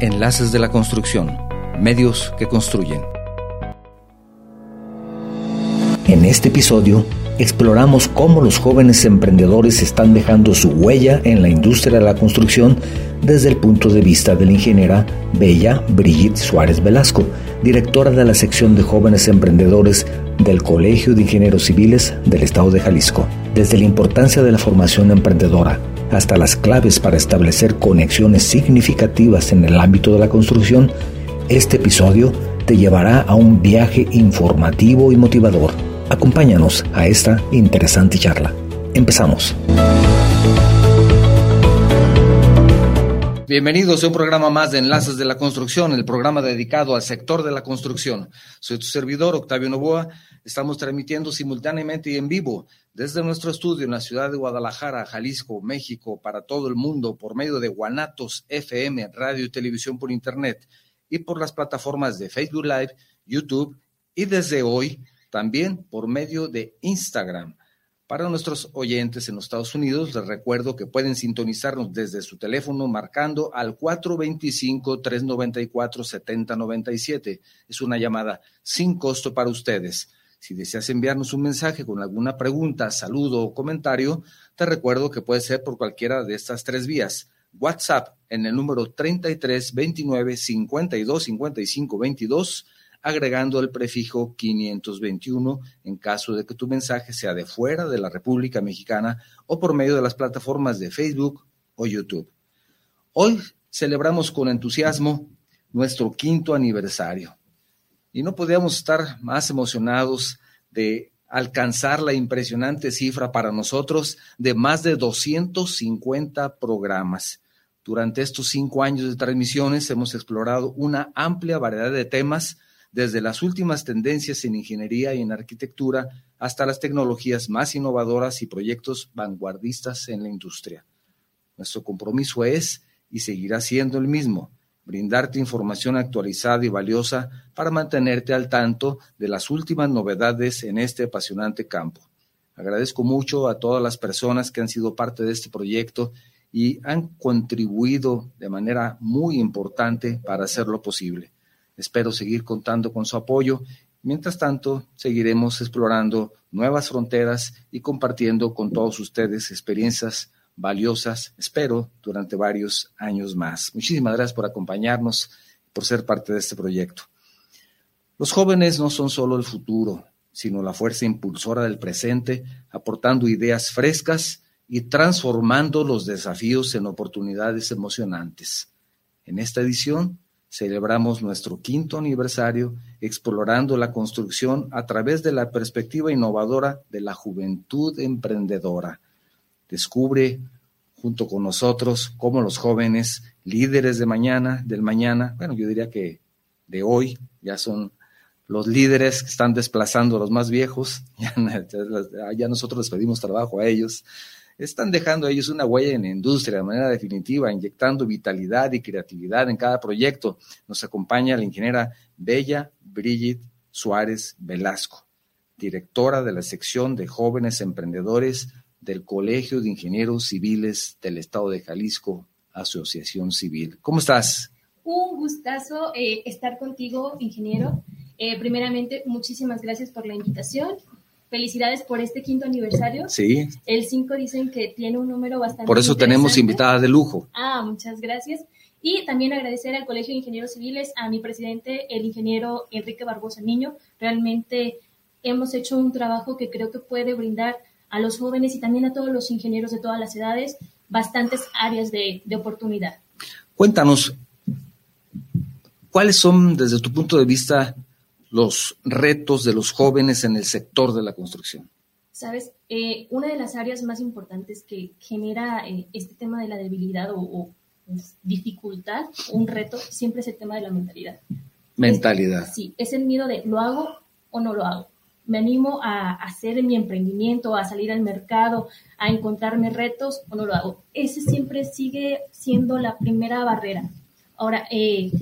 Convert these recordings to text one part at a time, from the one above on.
Enlaces de la Construcción, medios que construyen. En este episodio exploramos cómo los jóvenes emprendedores están dejando su huella en la industria de la construcción desde el punto de vista de la ingeniera Bella Brigitte Suárez Velasco, directora de la sección de jóvenes emprendedores del Colegio de Ingenieros Civiles del Estado de Jalisco. Desde la importancia de la formación emprendedora hasta las claves para establecer conexiones significativas en el ámbito de la construcción, este episodio te llevará a un viaje informativo y motivador Acompáñanos a esta interesante charla. Empezamos. Bienvenidos a un programa más de Enlaces de la Construcción, el programa dedicado al sector de la construcción. Soy tu servidor, Octavio Novoa. Estamos transmitiendo simultáneamente y en vivo desde nuestro estudio en la ciudad de Guadalajara, Jalisco, México, para todo el mundo, por medio de Guanatos FM, radio y televisión por Internet, y por las plataformas de Facebook Live, YouTube, y desde hoy también por medio de Instagram. Para nuestros oyentes en los Estados Unidos, les recuerdo que pueden sintonizarnos desde su teléfono marcando al 425-394-7097. Es una llamada sin costo para ustedes. Si deseas enviarnos un mensaje con alguna pregunta, saludo o comentario, te recuerdo que puede ser por cualquiera de estas tres vías. WhatsApp en el número 33 29 52 55 22 agregando el prefijo 521 en caso de que tu mensaje sea de fuera de la República Mexicana o por medio de las plataformas de Facebook o YouTube. Hoy celebramos con entusiasmo nuestro quinto aniversario y no podíamos estar más emocionados de alcanzar la impresionante cifra para nosotros de más de 250 programas. Durante estos cinco años de transmisiones hemos explorado una amplia variedad de temas desde las últimas tendencias en ingeniería y en arquitectura hasta las tecnologías más innovadoras y proyectos vanguardistas en la industria. Nuestro compromiso es y seguirá siendo el mismo, brindarte información actualizada y valiosa para mantenerte al tanto de las últimas novedades en este apasionante campo. Agradezco mucho a todas las personas que han sido parte de este proyecto y han contribuido de manera muy importante para hacerlo posible. Espero seguir contando con su apoyo. Mientras tanto, seguiremos explorando nuevas fronteras y compartiendo con todos ustedes experiencias valiosas, espero, durante varios años más. Muchísimas gracias por acompañarnos, por ser parte de este proyecto. Los jóvenes no son solo el futuro, sino la fuerza impulsora del presente, aportando ideas frescas y transformando los desafíos en oportunidades emocionantes. En esta edición celebramos nuestro quinto aniversario explorando la construcción a través de la perspectiva innovadora de la juventud emprendedora. Descubre junto con nosotros cómo los jóvenes líderes de mañana, del mañana, bueno, yo diría que de hoy ya son los líderes que están desplazando a los más viejos, ya, ya nosotros les pedimos trabajo a ellos, están dejando ellos una huella en la industria de manera definitiva, inyectando vitalidad y creatividad en cada proyecto. Nos acompaña la ingeniera Bella Brigitte Suárez Velasco, directora de la sección de jóvenes emprendedores del Colegio de Ingenieros Civiles del Estado de Jalisco, Asociación Civil. ¿Cómo estás? Un gustazo eh, estar contigo, ingeniero. Eh, primeramente, muchísimas gracias por la invitación Felicidades por este quinto aniversario. Sí. El 5 dicen que tiene un número bastante. Por eso tenemos invitadas de lujo. Ah, muchas gracias. Y también agradecer al Colegio de Ingenieros Civiles, a mi presidente, el ingeniero Enrique Barbosa Niño. Realmente hemos hecho un trabajo que creo que puede brindar a los jóvenes y también a todos los ingenieros de todas las edades bastantes áreas de, de oportunidad. Cuéntanos, ¿cuáles son, desde tu punto de vista, los retos de los jóvenes en el sector de la construcción? Sabes, eh, una de las áreas más importantes que genera eh, este tema de la debilidad o, dificultad, un reto, siempre es el tema de la mentalidad. Mentalidad. sí, es el miedo de ¿lo hago o no lo hago? ¿Me animo a hacer mi emprendimiento, a salir al mercado, a encontrarme retos o no lo hago? Ese siempre sigue siendo la primera barrera. Ahora, eh,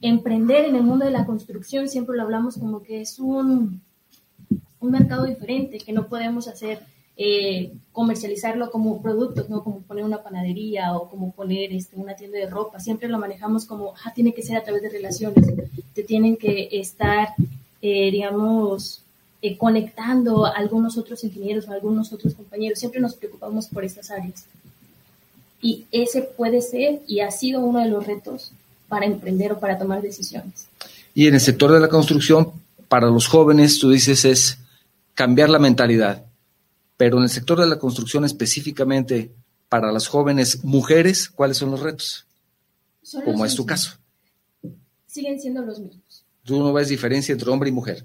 emprender en el mundo de la construcción siempre lo hablamos como que es un, un mercado diferente, que no podemos hacer eh, comercializarlo como productos, ¿no? Como poner una panadería o como poner este, una tienda de ropa. Siempre lo manejamos como, ah, tiene que ser a través de relaciones. Te tienen que estar, eh, digamos, eh, conectando a algunos otros ingenieros o a algunos otros compañeros. Siempre nos preocupamos por estas áreas. Y ese puede ser y ha sido uno de los retos para emprender o para tomar decisiones. Y en el sector de la construcción, para los jóvenes, tú dices, es cambiar la mentalidad pero en el sector de la construcción específicamente para las jóvenes mujeres, ¿cuáles son los retos? Como es tu caso. Siguen siendo los mismos. ¿Tú no ves diferencia entre hombre y mujer?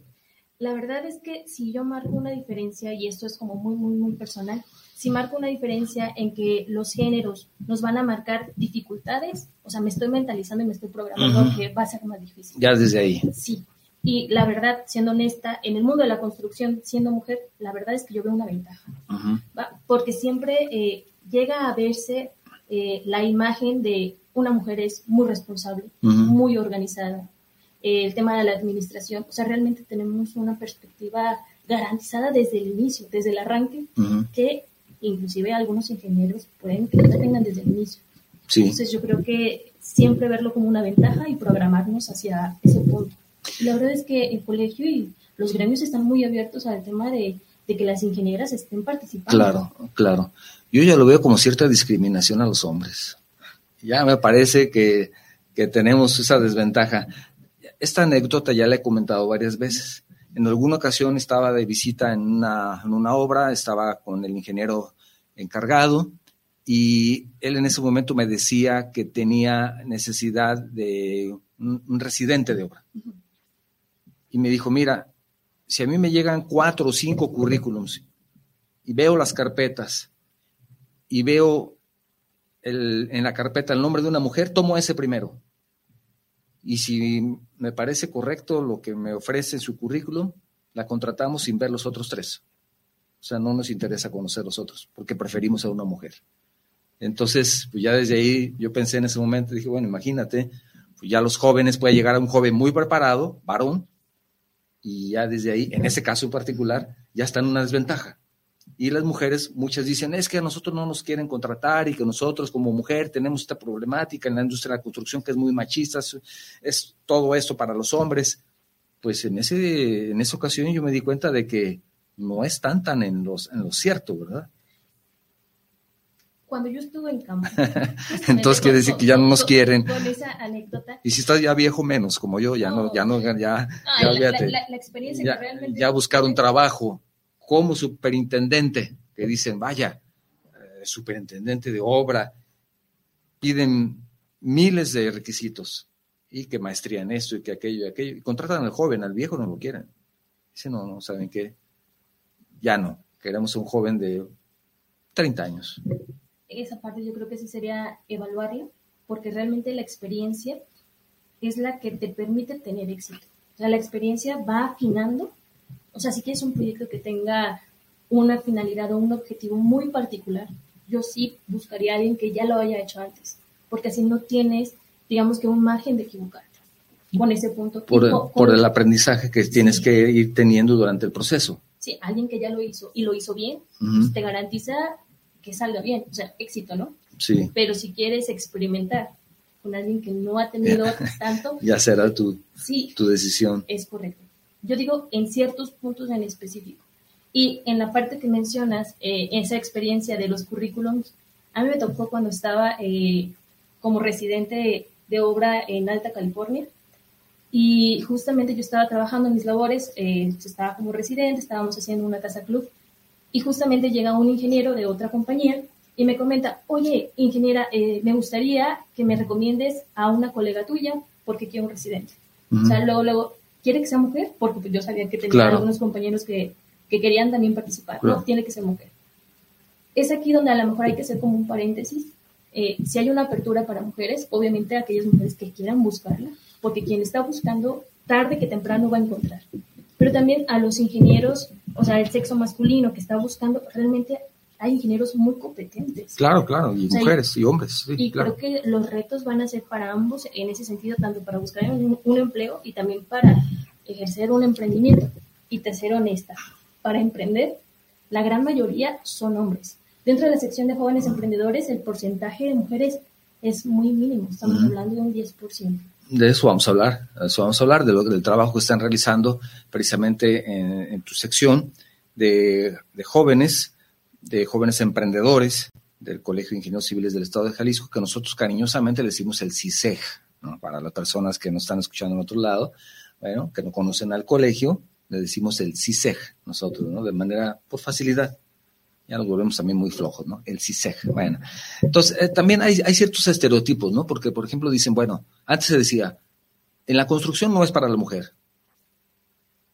La verdad es que si yo marco una diferencia, y esto es como muy, muy, muy personal, si marco una diferencia en que los géneros nos van a marcar dificultades, o sea, me estoy mentalizando y me estoy programando que va a ser más difícil. Ya desde ahí. Sí, y la verdad, siendo honesta, en el mundo de la construcción, siendo mujer, la verdad es que yo veo una ventaja. Porque siempre eh, llega a verse eh, la imagen de una mujer es muy responsable, muy organizada. El tema de la administración, o sea, realmente tenemos una perspectiva garantizada desde el inicio, desde el arranque, que inclusive algunos ingenieros pueden que no tengan desde el inicio. Entonces yo creo que siempre verlo como una ventaja y programarnos hacia ese punto. La verdad es que el colegio y los gremios están muy abiertos al tema de, que las ingenieras estén participando. Claro, claro. Yo ya lo veo como cierta discriminación a los hombres. Ya me parece que, tenemos esa desventaja. Esta anécdota ya la he comentado varias veces. En alguna ocasión estaba de visita en una, obra, estaba con el ingeniero encargado y él en ese momento me decía que tenía necesidad de un, residente de obra y me dijo, mira, si a mí me llegan cuatro o cinco currículums y veo las carpetas y veo en la carpeta el nombre de una mujer, tomo ese primero. Y si me parece correcto lo que me ofrece su currículum, la contratamos sin ver los otros tres. O sea, no nos interesa conocer los otros, porque preferimos a una mujer. Entonces, pues ya desde ahí yo pensé en ese momento, dije, bueno, imagínate, pues ya los jóvenes, puede llegar a un joven muy preparado, varón, y ya desde ahí, en ese caso en particular, ya está en una desventaja. Y las mujeres, muchas dicen, es que a nosotros no nos quieren contratar y que nosotros como mujer tenemos esta problemática en la industria de la construcción que es muy machista, es todo esto para los hombres. Pues en, ese, en esa ocasión yo me di cuenta de que no es tan en, los, en lo cierto, ¿verdad? cuando yo estuve en campo. Entonces quiere decir que ya no nos quieren. Con esa anécdota. Y si estás ya viejo menos, como yo, ya no, ya no, ya, ya, la, experiencia ya, que realmente... ya buscar un trabajo como superintendente, que dicen, vaya, eh, superintendente de obra, piden miles de requisitos y que maestría en esto y que aquello y aquello, y contratan al joven, al viejo no lo quieren. Dice, no, no, ¿saben qué? Ya no, queremos un joven de 30 años esa parte yo creo que sí sería evaluarla, porque realmente la experiencia es la que te permite tener éxito. O sea, la experiencia va afinando. O sea, si quieres un proyecto que tenga una finalidad o un objetivo muy particular, yo sí buscaría a alguien que ya lo haya hecho antes, porque así no tienes, digamos que un margen de equivocarte con ese punto. Por, el, por el aprendizaje que tienes que ir teniendo durante el proceso. Sí, alguien que ya lo hizo y lo hizo bien, pues te garantiza que salga bien, o sea, éxito, ¿no? Sí. Pero si quieres experimentar con alguien que no ha tenido tanto... ya será tu, sí, tu decisión. Es correcto. Yo digo en ciertos puntos en específico. Y en la parte que mencionas, eh, esa experiencia de los currículums, a mí me tocó cuando estaba eh, como residente de obra en Alta California. Y justamente yo estaba trabajando en mis labores, eh, estaba como residente, estábamos haciendo una casa club y justamente llega un ingeniero de otra compañía y me comenta, oye, ingeniera, eh, me gustaría que me recomiendes a una colega tuya porque quiero un residente. O sea, luego, luego, ¿quiere que sea mujer? Porque pues, yo sabía que tenía algunos compañeros que, que, querían también participar. No, tiene que ser mujer. Es aquí donde a lo mejor hay que hacer como un paréntesis. Eh, si hay una apertura para mujeres, obviamente aquellas mujeres que quieran buscarla, porque quien está buscando, tarde que temprano va a encontrar pero también a los ingenieros, o sea, el sexo masculino que está buscando, realmente hay ingenieros muy competentes. Claro, claro, y mujeres y hombres. y creo que los retos van a ser para ambos en ese sentido, tanto para buscar un, empleo y también para ejercer un emprendimiento. Y te ser honesta, para emprender, la gran mayoría son hombres. Dentro de la sección de jóvenes emprendedores, el porcentaje de mujeres es muy mínimo, estamos hablando de un 10%. De eso vamos a hablar, de eso vamos a hablar, de lo, del trabajo que están realizando precisamente en, tu sección de, jóvenes, de jóvenes emprendedores del Colegio de Ingenieros Civiles del Estado de Jalisco, que nosotros cariñosamente le decimos el CISEG, para las personas que nos están escuchando en otro lado, bueno, que no conocen al colegio, le decimos el CISEG nosotros, ¿no? De manera, por facilidad. Ya nos volvemos también muy flojos, ¿no? El CISEG. Bueno, entonces eh, también hay, hay ciertos estereotipos, ¿no? Porque, por ejemplo, dicen, bueno, antes se decía, en la construcción no es para la mujer.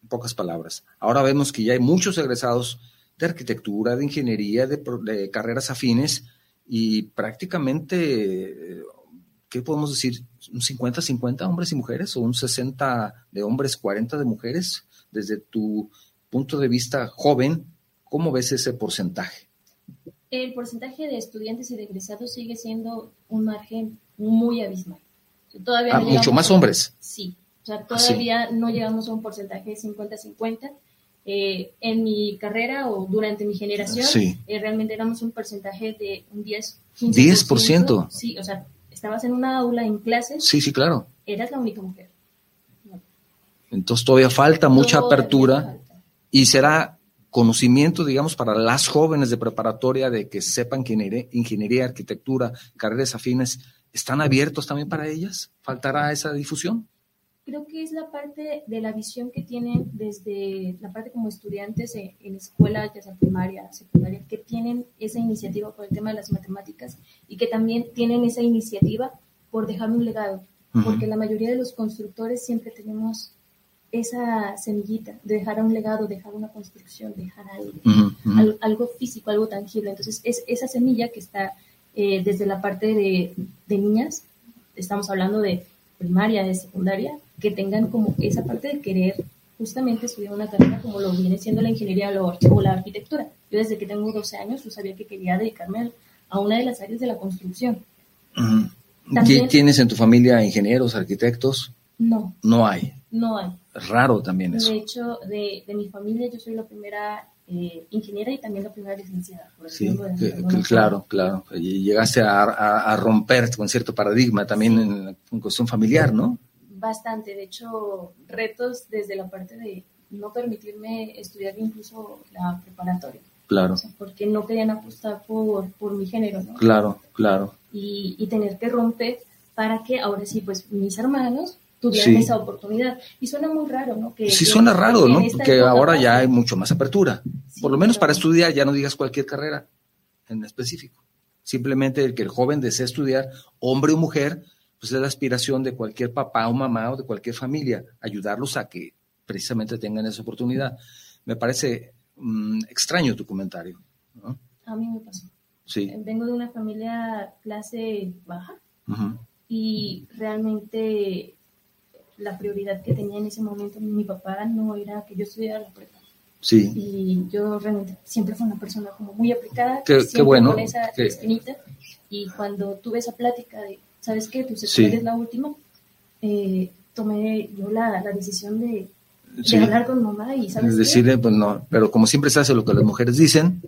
En pocas palabras. Ahora vemos que ya hay muchos egresados de arquitectura, de ingeniería, de, de carreras afines y prácticamente, ¿qué podemos decir? ¿Un 50-50 hombres y mujeres o un 60 de hombres, 40 de mujeres? Desde tu punto de vista joven, ¿Cómo ves ese porcentaje? El porcentaje de estudiantes y de egresados sigue siendo un margen muy abismal. Todavía ah, mucho más hombres. Sí, o sea, todavía no llegamos a un porcentaje de 50-50. Eh, en mi carrera o durante mi generación, eh, realmente éramos un porcentaje de un 10, 15%. 10%. Sí, o sea, estabas en una aula en clases. Sí, sí, claro. Eras la única mujer. Entonces todavía falta mucha apertura y será conocimiento, digamos, para las jóvenes de preparatoria de que sepan que ingeniería, arquitectura, carreras afines, ¿están abiertos también para ellas? ¿Faltará esa difusión? Creo que es la parte de la visión que tienen desde la parte como estudiantes en, escuela, ya sea primaria, secundaria, que tienen esa iniciativa por el tema de las matemáticas y que también tienen esa iniciativa por dejar un legado, porque la mayoría de los constructores siempre tenemos esa semillita, de dejar un legado, dejar una construcción, dejar algo, algo, físico, algo tangible. Entonces, es esa semilla que está eh, desde la parte de, niñas, estamos hablando de primaria, de secundaria, que tengan como esa parte de querer justamente estudiar una carrera como lo viene siendo la ingeniería o la arquitectura. Yo desde que tengo 12 años, yo sabía que quería dedicarme a una de las áreas de la construcción. ¿Tienes en tu familia ingenieros, arquitectos? No. No hay. No hay. Raro también eso. De hecho, de, de mi familia yo soy la primera eh, ingeniera y también la primera licenciada. sí, claro, claro. Y llegaste a, a, romper con cierto paradigma también en, en, cuestión familiar, ¿no? Bastante. De hecho, retos desde la parte de no permitirme estudiar incluso la preparatoria. Claro. porque no querían apostar por, por mi género, ¿no? Claro, claro. Y, y tener que romper para que ahora sí, pues mis hermanos tuvieran esa oportunidad. Y suena muy raro, ¿no? Que, sí, suena raro, ¿no? Que ahora ya hay mucho más apertura. Por lo menos para estudiar, ya no digas cualquier carrera en específico. Simplemente el que el joven desea estudiar, hombre o mujer, pues es la aspiración de cualquier papá o mamá o de cualquier familia, ayudarlos a que precisamente tengan esa oportunidad. Me parece mm, extraño tu comentario. ¿no? A mí me pasó. Sí. Vengo de una familia clase baja y realmente la prioridad que tenía en ese momento mi papá no era que yo estudiara la prepa. Sí. Y yo realmente siempre fui una persona como muy aplicada. Qué, bueno. Con esa espinita. Y cuando tuve esa plática de, ¿sabes qué? Tu secundaria es la última, eh, tomé yo la, la decisión de, hablar con mamá y, ¿sabes Decirle, pues no, pero como siempre se hace lo que las mujeres dicen,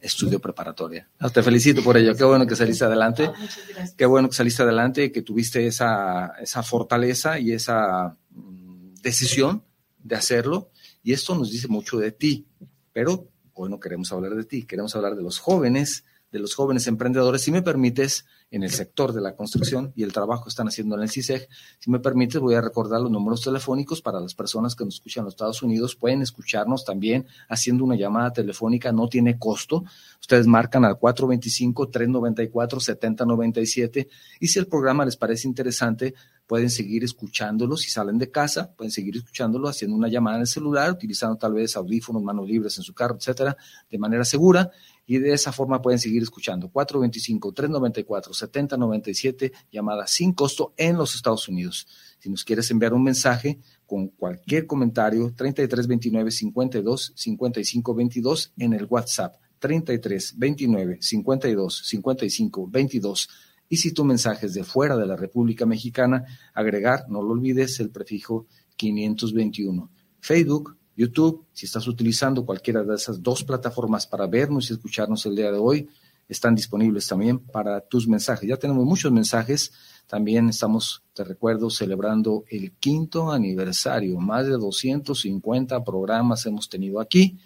estudio preparatoria. te felicito por ello. Qué bueno que saliste adelante. Ah, Qué bueno que saliste adelante y que tuviste esa, esa fortaleza y esa mm, decisión de hacerlo. Y esto nos dice mucho de ti. Pero hoy no queremos hablar de ti, queremos hablar de los jóvenes, de los jóvenes emprendedores. Si me permites, en el sector de la construcción y el trabajo que están haciendo en el CISEG. Si me permites, voy a recordar los números telefónicos para las personas que nos escuchan en los Estados Unidos. Pueden escucharnos también haciendo una llamada telefónica, no tiene costo. Ustedes marcan al 425-394-7097 y si el programa les parece interesante, pueden seguir escuchándolo si salen de casa, pueden seguir escuchándolo haciendo una llamada en el celular, utilizando tal vez audífonos, manos libres en su carro, etcétera, de manera segura y de esa forma pueden seguir escuchando 425-394-7097, llamada sin costo en los Estados Unidos. Si nos quieres enviar un mensaje con cualquier comentario, 3329 52 55 22 en el WhatsApp 33 29 52 55 22. Y si tu mensaje es de fuera de la República Mexicana, agregar, no lo olvides, el prefijo 521. Facebook, YouTube. Si estás utilizando cualquiera de esas dos plataformas para vernos y escucharnos el día de hoy, están disponibles también para tus mensajes. Ya tenemos muchos mensajes. También estamos, te recuerdo, celebrando el quinto aniversario. Más de 250 programas hemos tenido aquí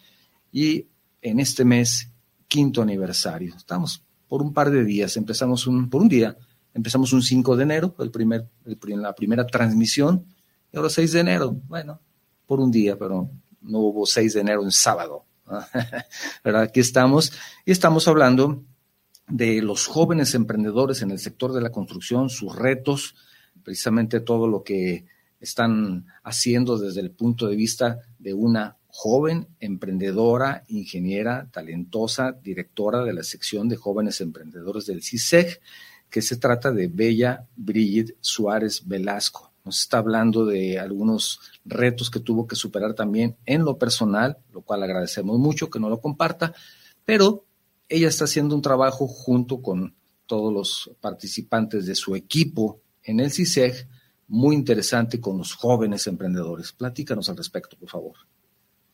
y en este mes, quinto aniversario. Estamos por un par de días. Empezamos un, por un día. Empezamos un 5 de enero, el primer, la primera transmisión. Y ahora 6 de enero. Bueno, por un día, pero no hubo 6 de enero en sábado. Aquí estamos y estamos hablando de los jóvenes emprendedores en el sector de la construcción, sus retos, precisamente todo lo que están haciendo desde el punto de vista de una joven emprendedora, ingeniera, talentosa, directora de la sección de jóvenes emprendedores del CISEG, que se trata de Bella Brigitte Suárez Velasco. Nos está hablando de algunos retos que tuvo que superar también en lo personal, lo cual agradecemos mucho que no lo comparta, pero ella está haciendo un trabajo junto con todos los participantes de su equipo en el CISEG, muy interesante con los jóvenes emprendedores. Platícanos al respecto, por favor.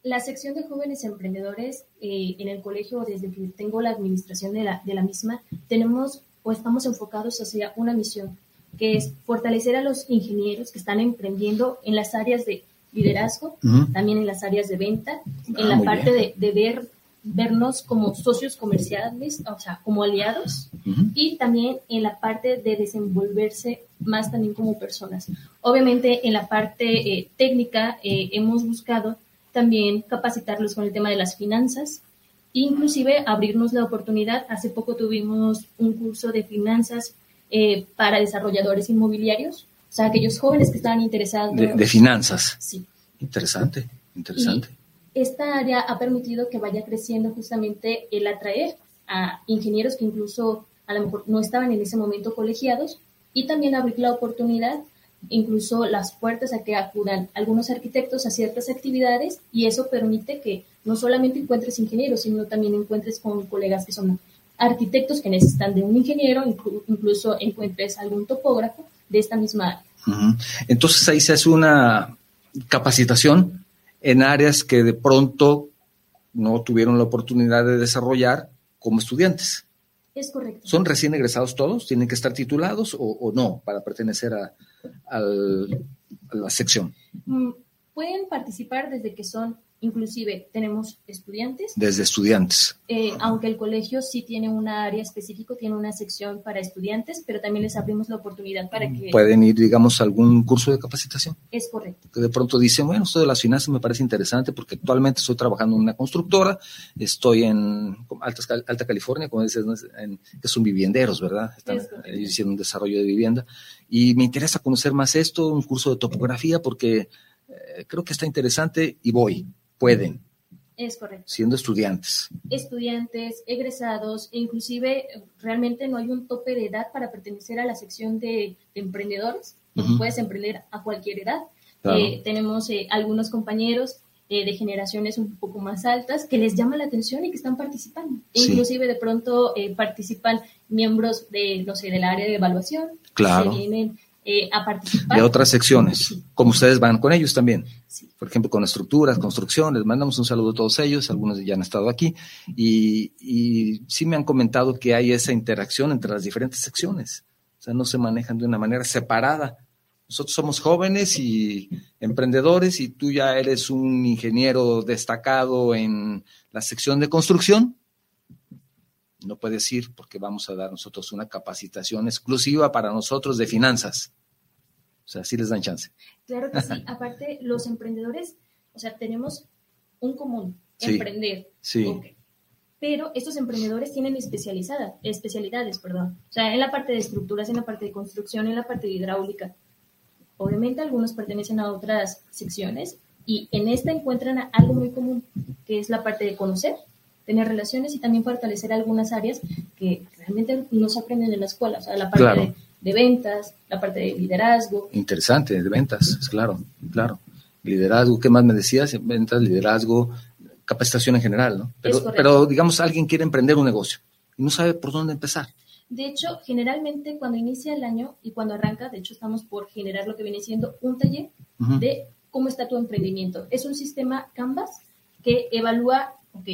La sección de jóvenes emprendedores eh, en el colegio, desde que tengo la administración de la, de la misma, tenemos o estamos enfocados hacia una misión, que es fortalecer a los ingenieros que están emprendiendo en las áreas de liderazgo, también en las áreas de venta, en ah, la parte de, de, ver vernos como socios comerciales, o sea, como aliados, y también en la parte de desenvolverse más también como personas. Obviamente en la parte eh, técnica eh, hemos buscado también capacitarlos con el tema de las finanzas, inclusive abrirnos la oportunidad. Hace poco tuvimos un curso de finanzas eh, para desarrolladores inmobiliarios, o sea, aquellos jóvenes que estaban interesados. De, finanzas. Sí. Interesante, interesante esta área ha permitido que vaya creciendo justamente el atraer a ingenieros que incluso a lo mejor no estaban en ese momento colegiados y también abrir la oportunidad, incluso las puertas a que acudan algunos arquitectos a ciertas actividades y eso permite que no solamente encuentres ingenieros, sino también encuentres con colegas que son arquitectos que necesitan de un ingeniero, incluso encuentres algún topógrafo de esta misma área. Entonces ahí se hace una capacitación en áreas que de pronto no tuvieron la oportunidad de desarrollar como estudiantes. Es correcto. ¿Son recién egresados todos? ¿Tienen que estar titulados o, no para pertenecer a, a la sección? Mm, pueden participar desde que son Inclusive tenemos estudiantes. Desde estudiantes. Eh, aunque el colegio sí tiene una área específica, tiene una sección para estudiantes, pero también les abrimos la oportunidad para que... Pueden ir, digamos, a algún curso de capacitación. Es correcto. Que de pronto dicen, bueno, esto de las finanzas me parece interesante porque actualmente estoy trabajando en una constructora, estoy en Alta, Alta California, como dices, que son vivienderos, ¿verdad? Están haciendo un desarrollo de vivienda. Y me interesa conocer más esto, un curso de topografía, porque eh, creo que está interesante y voy pueden. Es correcto. Siendo estudiantes. Estudiantes, egresados, e inclusive realmente no hay un tope de edad para pertenecer a la sección de, emprendedores. Puedes emprender a cualquier edad. Eh, tenemos eh, algunos compañeros eh, de generaciones un poco más altas que les llama la atención y que están participando. Inclusive de pronto participan miembros de, no sé, del área de evaluación. Claro. Que vienen a participar. De otras secciones, como ustedes van con ellos también por ejemplo, con estructuras, construcción, les mandamos un saludo a todos ellos, algunos ya han estado aquí, y, y sí me han comentado que hay esa interacción entre las diferentes secciones, o sea, no se manejan de una manera separada. Nosotros somos jóvenes y emprendedores y tú ya eres un ingeniero destacado en la sección de construcción. No puedes ir porque vamos a dar nosotros una capacitación exclusiva para nosotros de finanzas. O sea, sí les dan chance. Claro que sí. Aparte, los emprendedores, o sea, tenemos un común, emprender. Sí. Pero estos emprendedores tienen especializada, especialidades, perdón. O sea, en la parte de estructuras, en la parte de construcción, en la parte de hidráulica. Obviamente algunos pertenecen a otras secciones y en esta encuentran algo muy común, que es la parte de conocer, tener relaciones y también fortalecer algunas áreas que realmente no se aprenden en la escuela. O sea, la parte de de ventas, la parte de liderazgo. Interesante, de ventas, claro, claro. Liderazgo, ¿qué más me decías? Ventas, liderazgo, capacitación en general, ¿no? Pero, pero digamos, alguien quiere emprender un negocio y no sabe por dónde empezar. De hecho, generalmente cuando inicia el año y cuando arranca, de hecho estamos por generar lo que viene siendo un taller de cómo está tu emprendimiento. Es un sistema Canvas que evalúa, ok,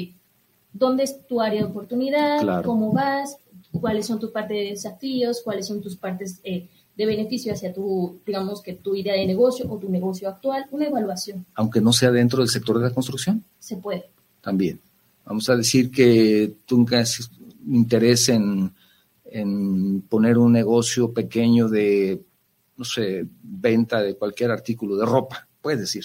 dónde es tu área de oportunidad, cómo vas, cuáles son tus partes de desafíos, cuáles son tus partes eh, de beneficio hacia tu, digamos que tu idea de negocio o tu negocio actual, una evaluación. Aunque no sea dentro del sector de la construcción. Se puede. También. Vamos a decir que tú tengas interés en, en poner un negocio pequeño de, no sé, venta de cualquier artículo de ropa, puedes decir.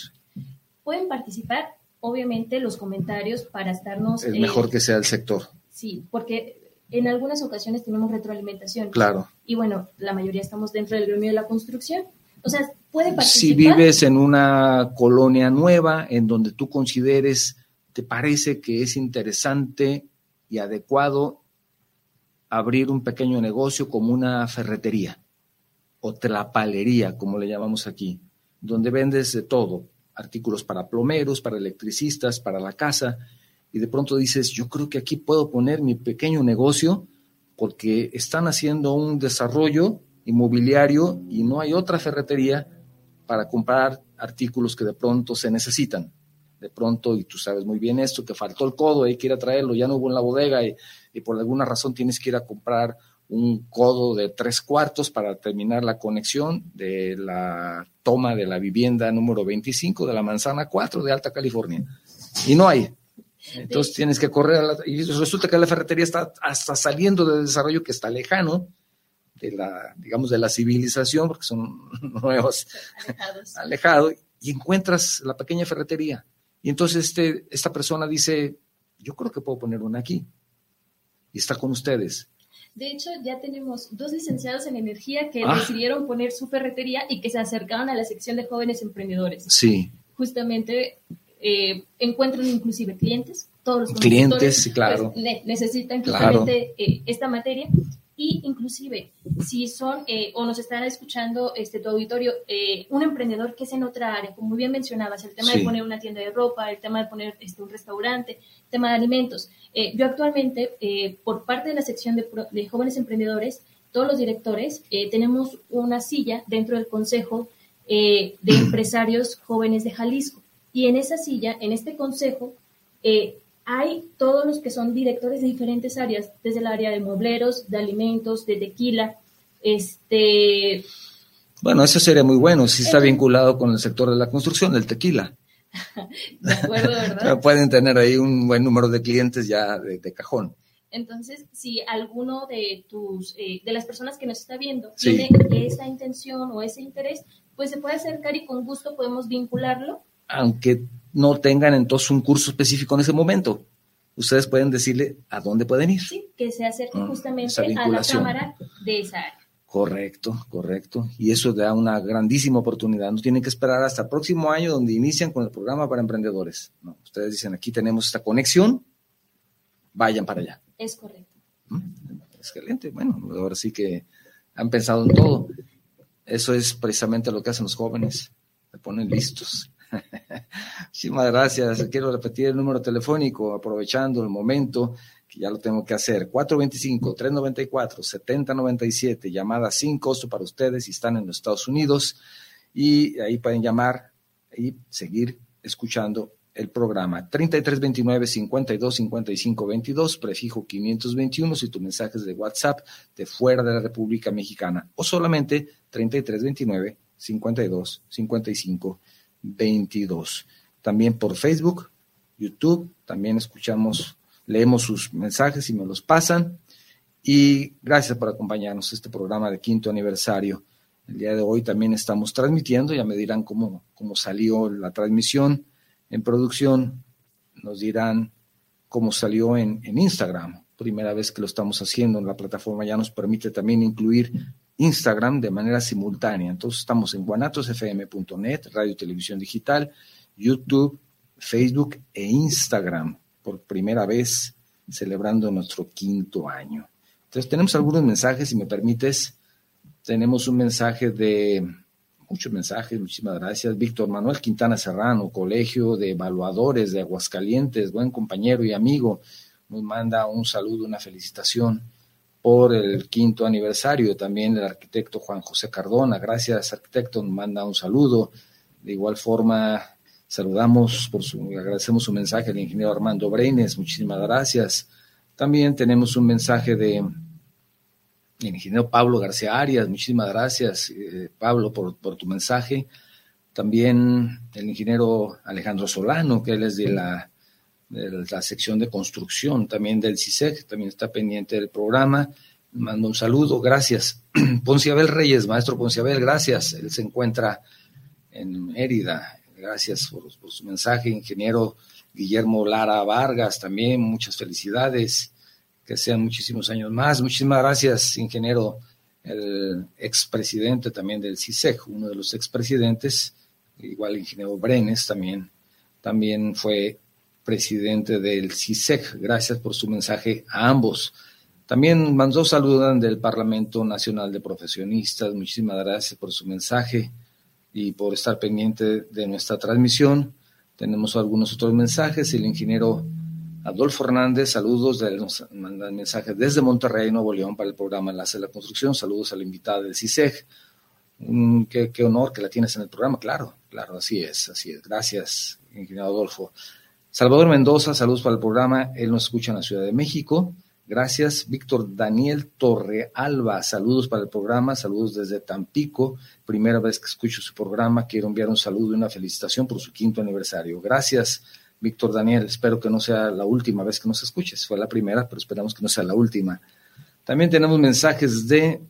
Pueden participar, obviamente, los comentarios para estarnos... Es mejor eh, que sea el sector. Sí, porque en algunas ocasiones tenemos retroalimentación. Claro. Y bueno, la mayoría estamos dentro del gremio de la construcción. O sea, puede participar. Si vives en una colonia nueva en donde tú consideres, te parece que es interesante y adecuado abrir un pequeño negocio como una ferretería o tlapalería, como le llamamos aquí, donde vendes de todo, artículos para plomeros, para electricistas, para la casa, y de pronto dices, yo creo que aquí puedo poner mi pequeño negocio porque están haciendo un desarrollo inmobiliario y no hay otra ferretería para comprar artículos que de pronto se necesitan. De pronto, y tú sabes muy bien esto, que faltó el codo, hay que ir a traerlo, ya no hubo en la bodega y, y por alguna razón tienes que ir a comprar un codo de tres cuartos para terminar la conexión de la toma de la vivienda número 25 de la manzana 4 de Alta California. Y no hay. Entonces tienes que correr a la, y resulta que la ferretería está hasta saliendo del desarrollo que está lejano de la, digamos, de la civilización, porque son nuevos, alejados, alejado, y encuentras la pequeña ferretería. Y entonces este, esta persona dice, yo creo que puedo poner una aquí. Y está con ustedes. De hecho, ya tenemos dos licenciados en energía que ah. decidieron poner su ferretería y que se acercaron a la sección de jóvenes emprendedores. Sí. Justamente eh, encuentran inclusive clientes, todos los clientes, claro. Pues, necesitan justamente eh, esta materia y inclusive si son eh, o nos están escuchando este tu auditorio un emprendedor que es en otra área como muy bien mencionabas el tema de poner una tienda de ropa el tema de poner este un restaurante el tema de alimentos. Yo actualmente por parte de la sección de, de jóvenes emprendedores todos los directores tenemos una silla dentro del consejo de empresarios jóvenes de Jalisco. Y en esa silla, en este consejo, eh, hay todos los que son directores de diferentes áreas, desde el área de muebleros, de alimentos, de tequila, este... Bueno, eso sería muy bueno si está vinculado con el sector de la construcción, del tequila. de acuerdo, ¿verdad? Pueden tener ahí un buen número de clientes ya de, cajón. Entonces, si alguno de tus, eh, de las personas que nos está viendo tiene esa intención o ese interés, pues se puede acercar y con gusto podemos vincularlo aunque no tengan entonces un curso específico en ese momento. Ustedes pueden decirle a dónde pueden ir. Sí, que se acerque mm, justamente a la cámara de esa área. Correcto, correcto. Y eso da una grandísima oportunidad. No tienen que esperar hasta el próximo año donde inician con el programa para emprendedores. No, ustedes dicen, aquí tenemos esta conexión, vayan para allá. Es correcto. Mm, excelente. Bueno, ahora sí que han pensado en todo. Eso es precisamente lo que hacen los jóvenes. Se ponen listos. Muchísimas gracias. Quiero repetir el número telefónico, aprovechando el momento que ya lo tengo que hacer. 425-394-7097, llamada sin costo para ustedes si están en los Estados Unidos. Y ahí pueden llamar y seguir escuchando el programa 3329-525522, prefijo 521 si tu mensaje es de WhatsApp de fuera de la República Mexicana o solamente 3329 52 55 22. También por Facebook, YouTube, también escuchamos, leemos sus mensajes y me los pasan. Y gracias por acompañarnos este programa de quinto aniversario. El día de hoy también estamos transmitiendo, ya me dirán cómo, cómo salió la transmisión en producción, nos dirán cómo salió en, en Instagram. Primera vez que lo estamos haciendo, en la plataforma ya nos permite también incluir Instagram de manera simultánea. Entonces estamos en guanatosfm.net, radio televisión digital, YouTube, Facebook e Instagram por primera vez celebrando nuestro quinto año. Entonces tenemos algunos mensajes, si me permites. Tenemos un mensaje de, muchos mensajes, muchísimas gracias. Víctor Manuel Quintana Serrano, Colegio de Evaluadores de Aguascalientes, buen compañero y amigo, nos manda un saludo, una felicitación por el quinto aniversario. También el arquitecto Juan José Cardona, gracias arquitecto, nos manda un saludo. De igual forma, saludamos, por su, agradecemos su mensaje al ingeniero Armando Breines, muchísimas gracias. También tenemos un mensaje de el ingeniero Pablo García Arias, muchísimas gracias, eh, Pablo, por, por, tu mensaje. También el ingeniero Alejandro Solano, que él es de la, la sección de construcción, también del CISEC, también está pendiente del programa. Mando un saludo, gracias. Ponciabel Reyes, maestro Ponciabel, gracias. Él se encuentra en Mérida. Gracias por, su mensaje, ingeniero Guillermo Lara Vargas, también muchas felicidades que sean muchísimos años más. Muchísimas gracias, ingeniero, el expresidente también del CISEC, uno de los expresidentes, igual ingeniero Brenes también, también fue presidente del CISEC. Gracias por su mensaje a ambos. También mandó saludan del Parlamento Nacional de Profesionistas. Muchísimas gracias por su mensaje y por estar pendiente de nuestra transmisión. Tenemos algunos otros mensajes. El ingeniero Adolfo Hernández, saludos, nos manda mensaje desde Monterrey, Nuevo León, para el programa Enlace de la Construcción. Saludos a la invitada del CISEG. qué, qué, honor que la tienes en el programa, claro, claro, así es, así es. Gracias, ingeniero Adolfo. Salvador Mendoza, saludos para el programa. Él nos escucha en la Ciudad de México. Gracias, Víctor Daniel Torrealba. Saludos para el programa, saludos desde Tampico. Primera vez que escucho su programa. Quiero enviar un saludo y una felicitación por su quinto aniversario. Gracias. Víctor Daniel, espero que no sea la última vez que nos escuches. Fue la primera, pero esperamos que no sea la última. También tenemos mensajes de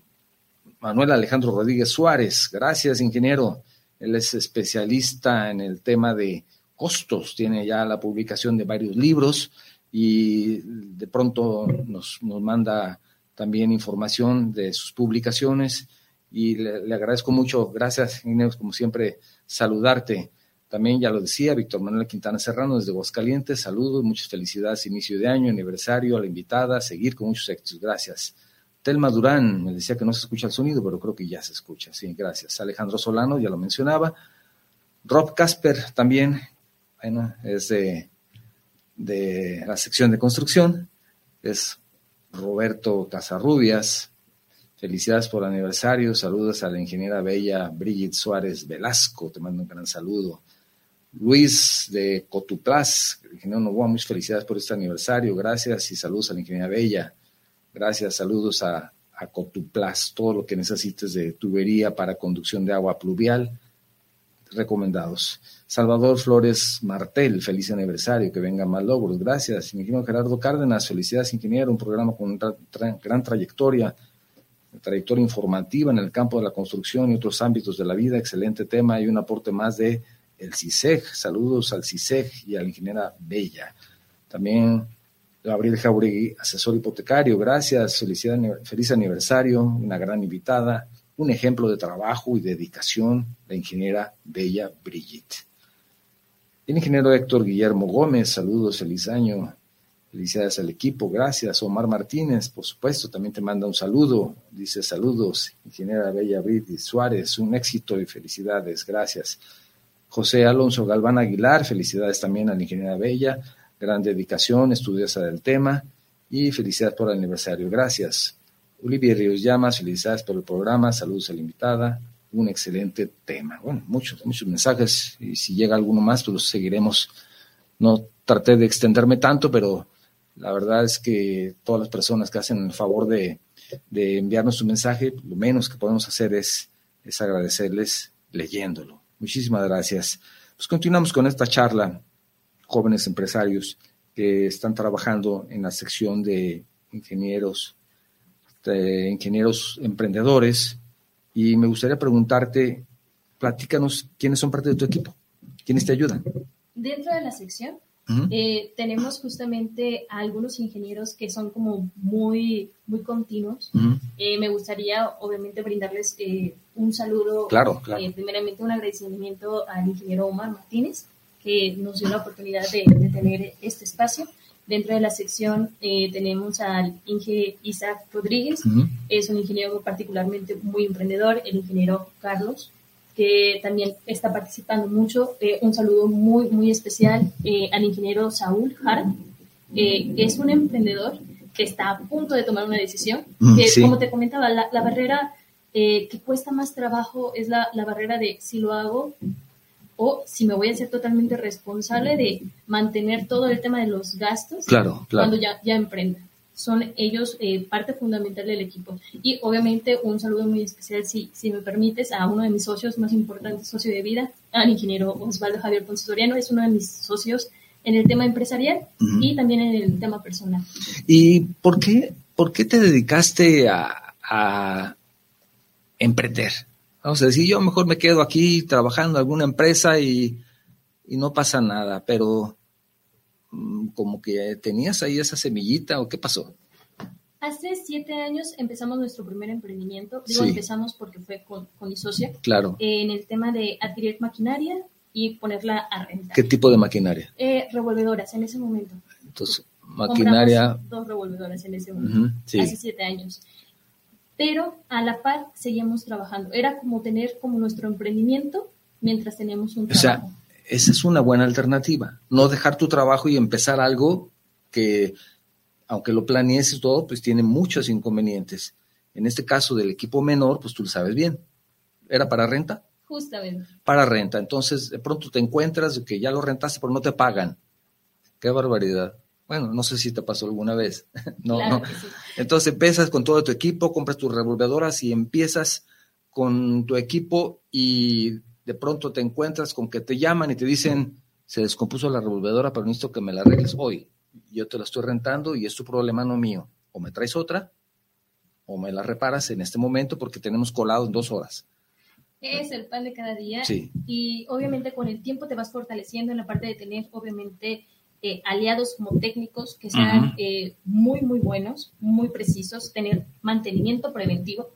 Manuel Alejandro Rodríguez Suárez. Gracias, ingeniero. Él es especialista en el tema de costos. Tiene ya la publicación de varios libros y de pronto nos, nos manda también información de sus publicaciones y le, agradezco mucho. Gracias, ingeniero, como siempre, saludarte. También ya lo decía Víctor Manuel Quintana Serrano desde Aguascalientes. Saludos, muchas felicidades, inicio de año, aniversario, a la invitada, seguir con muchos éxitos. Gracias. Telma Durán, me decía que no se escucha el sonido, pero creo que ya se escucha. Sí, gracias. Alejandro Solano, ya lo mencionaba. Rob Casper también, bueno, es de, de la sección de construcción. Es Roberto Casarrubias. Felicidades por el aniversario. Saludos a la ingeniera bella Brigitte Suárez Velasco. Te mando un gran saludo. Luis de Cotuplas, ingeniero Novoa, muchas felicidades por este aniversario, gracias y saludos a la ingeniera Bella, gracias, saludos a, a Cotuplas, todo lo que necesites de tubería para conducción de agua pluvial, recomendados. Salvador Flores Martel, feliz aniversario, que vengan más logros, gracias. Ingeniero Gerardo Cárdenas, felicidades ingeniero, un programa con una gran trayectoria, trayectoria informativa en el campo de la construcción y otros ámbitos de la vida, excelente tema y un aporte más de el CISEG. Saludos al CISEG y a la ingeniera Bella. También Gabriel Jauregui, asesor hipotecario. Gracias, feliz aniversario, una gran invitada, un ejemplo de trabajo y dedicación, la ingeniera Bella Brigitte. El ingeniero Héctor Guillermo Gómez, saludos, feliz año. Felicidades al equipo, gracias. Omar Martínez, por supuesto, también te manda un saludo. Dice saludos, ingeniera Bella Brigitte Suárez, un éxito y felicidades, gracias. José Alonso Galván Aguilar, felicidades también a la ingeniera Bella, gran dedicación, estudiosa del tema y felicidades por el aniversario. Gracias. Olivia Ríos Llamas, felicidades por el programa, saludos a la invitada, un excelente tema. Bueno, muchos, muchos mensajes y si llega alguno más, pues los seguiremos. No traté de extenderme tanto, pero la verdad es que todas las personas que hacen el favor de, de enviarnos su mensaje, lo menos que podemos hacer es, es agradecerles leyéndolo. Muchísimas gracias. Pues continuamos con esta charla, jóvenes empresarios que están trabajando en la sección de ingenieros, de ingenieros emprendedores. Y me gustaría preguntarte, platícanos quiénes son parte de tu equipo, quiénes te ayudan. Dentro de la sección Uh -huh. eh, tenemos justamente a algunos ingenieros que son como muy, muy continuos. Uh -huh. eh, me gustaría, obviamente, brindarles eh, un saludo. Claro, claro. primeramente, un agradecimiento al ingeniero Omar Martínez, que nos dio la oportunidad de, de tener este espacio. Dentro de la sección eh, tenemos al Inge Isaac Rodríguez, uh -huh. es un ingeniero particularmente muy emprendedor, el ingeniero Carlos que también está participando mucho. Eh, un saludo muy, muy especial eh, al ingeniero Saúl Jara, eh, que es un emprendedor que está a punto de tomar una decisión. Mm, que, sí. Como te comentaba, la, la barrera que cuesta más trabajo es la, la, barrera de si lo hago, o si me voy a ser totalmente responsable de mantener todo el tema de los gastos claro, claro. cuando ya, ya emprenda. Son ellos eh, parte fundamental del equipo. Y obviamente un saludo muy especial, si, si me permites, a uno de mis socios más importantes, socio de vida, al ingeniero Osvaldo Javier Ponce Soriano, es uno de mis socios en el tema empresarial y también en el tema personal. ¿Y por qué, por qué te dedicaste a, a emprender? Vamos a decir, yo mejor me quedo aquí trabajando en alguna empresa y, y no pasa nada, pero mm, como que tenías ahí esa semillita o qué pasó? Hace siete años empezamos nuestro primer emprendimiento. Digo, Sí. empezamos porque fue con, con mi socia Claro. en el tema de adquirir maquinaria y ponerla a renta. ¿Qué tipo de maquinaria? Eh, revolvedoras en ese momento. Entonces, maquinaria. Compramos dos revolvedoras en ese momento, sí. hace siete años. Pero a la par seguíamos trabajando. Era como tener como nuestro emprendimiento mientras teníamos un O sea, trabajo. esa es una buena alternativa. No dejar tu trabajo y empezar algo que, aunque lo planees y todo, pues tiene muchos inconvenientes. En este caso del equipo menor, pues tú lo sabes bien. ¿Era para renta? Justamente. Para renta. Entonces, de pronto te encuentras de que ya lo rentaste, pero no te pagan. Qué barbaridad. Bueno, no sé si te pasó alguna vez. no, claro no. sí. Entonces empiezas con todo tu equipo, compras tus revolvedoras y empiezas con tu equipo y de pronto te encuentras con que te llaman y te dicen, se descompuso la revolvedora, pero necesito que me la arregles hoy. Yo te la estoy rentando y es tu problema, no mío. O me traes otra o me la reparas en este momento porque tenemos colado en dos horas. Es el pan de cada día. Sí. Y obviamente con el tiempo te vas fortaleciendo en la parte de tener, obviamente, eh, aliados como técnicos que sean eh, muy, muy buenos, muy precisos, tener mantenimiento preventivo.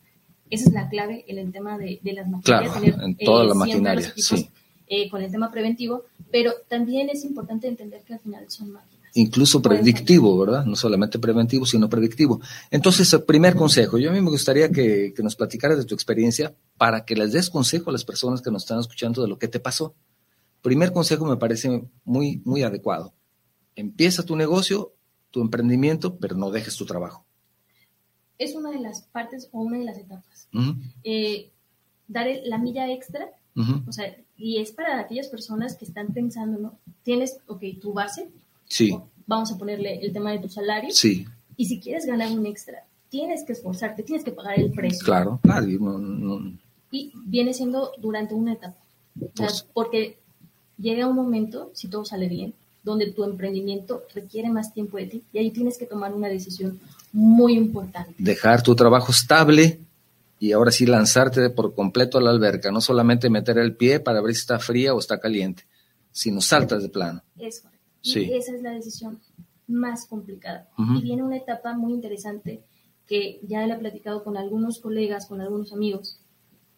Esa es la clave en el tema de, de las maquinarias. Claro, tener, en toda la siempre maquinaria, equipos, sí. eh, con el tema preventivo, pero también es importante entender que al final son máquinas. incluso predictivo, ¿verdad? No solamente preventivo, sino predictivo. Entonces, el primer consejo, yo a mí me gustaría que, que nos platicaras de tu experiencia para que les des consejo a las personas que nos están escuchando de lo que te pasó. Primer consejo me parece muy, muy adecuado. Empieza tu negocio, tu emprendimiento, pero no dejes tu trabajo. Es una de las partes o una de las etapas. Eh, dar el- la milla extra. O sea, y es para aquellas personas que están pensando, ¿no? Tienes, ok, tu base, Sí, o vamos a ponerle el tema de tu salario, sí, y si quieres ganar un extra, tienes que esforzarte, tienes que pagar el precio. claro, claro. y no- no- Y viene siendo durante una etapa. O sea, Pues- porque llega un momento, si todo sale bien, donde tu emprendimiento requiere más tiempo de ti, y ahí tienes que tomar una decisión muy importante. dejar tu trabajo estable y ahora sí lanzarte por completo a la alberca, no solamente meter el pie para ver si está fría o está caliente, sino saltas de plano. Es correcto. Y Sí. esa es la decisión más complicada. Y viene una etapa muy interesante que ya le he platicado con algunos colegas, con algunos amigos,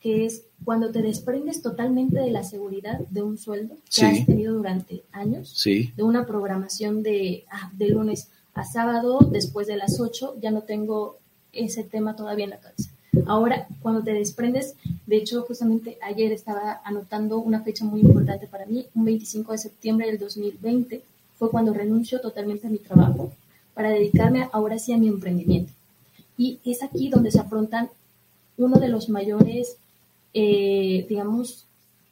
que es cuando te desprendes totalmente de la seguridad de un sueldo que Sí. has tenido durante años, Sí, de una programación de, ah, de lunes a sábado, después de las 8, ya no tengo ese tema todavía en la cabeza. Ahora, cuando te desprendes, de hecho, justamente ayer estaba anotando una fecha muy importante para mí, un 25 de septiembre del 2020, fue cuando renuncio totalmente a mi trabajo para dedicarme ahora sí a mi emprendimiento. Y es aquí donde se afrontan uno de los mayores, eh, digamos,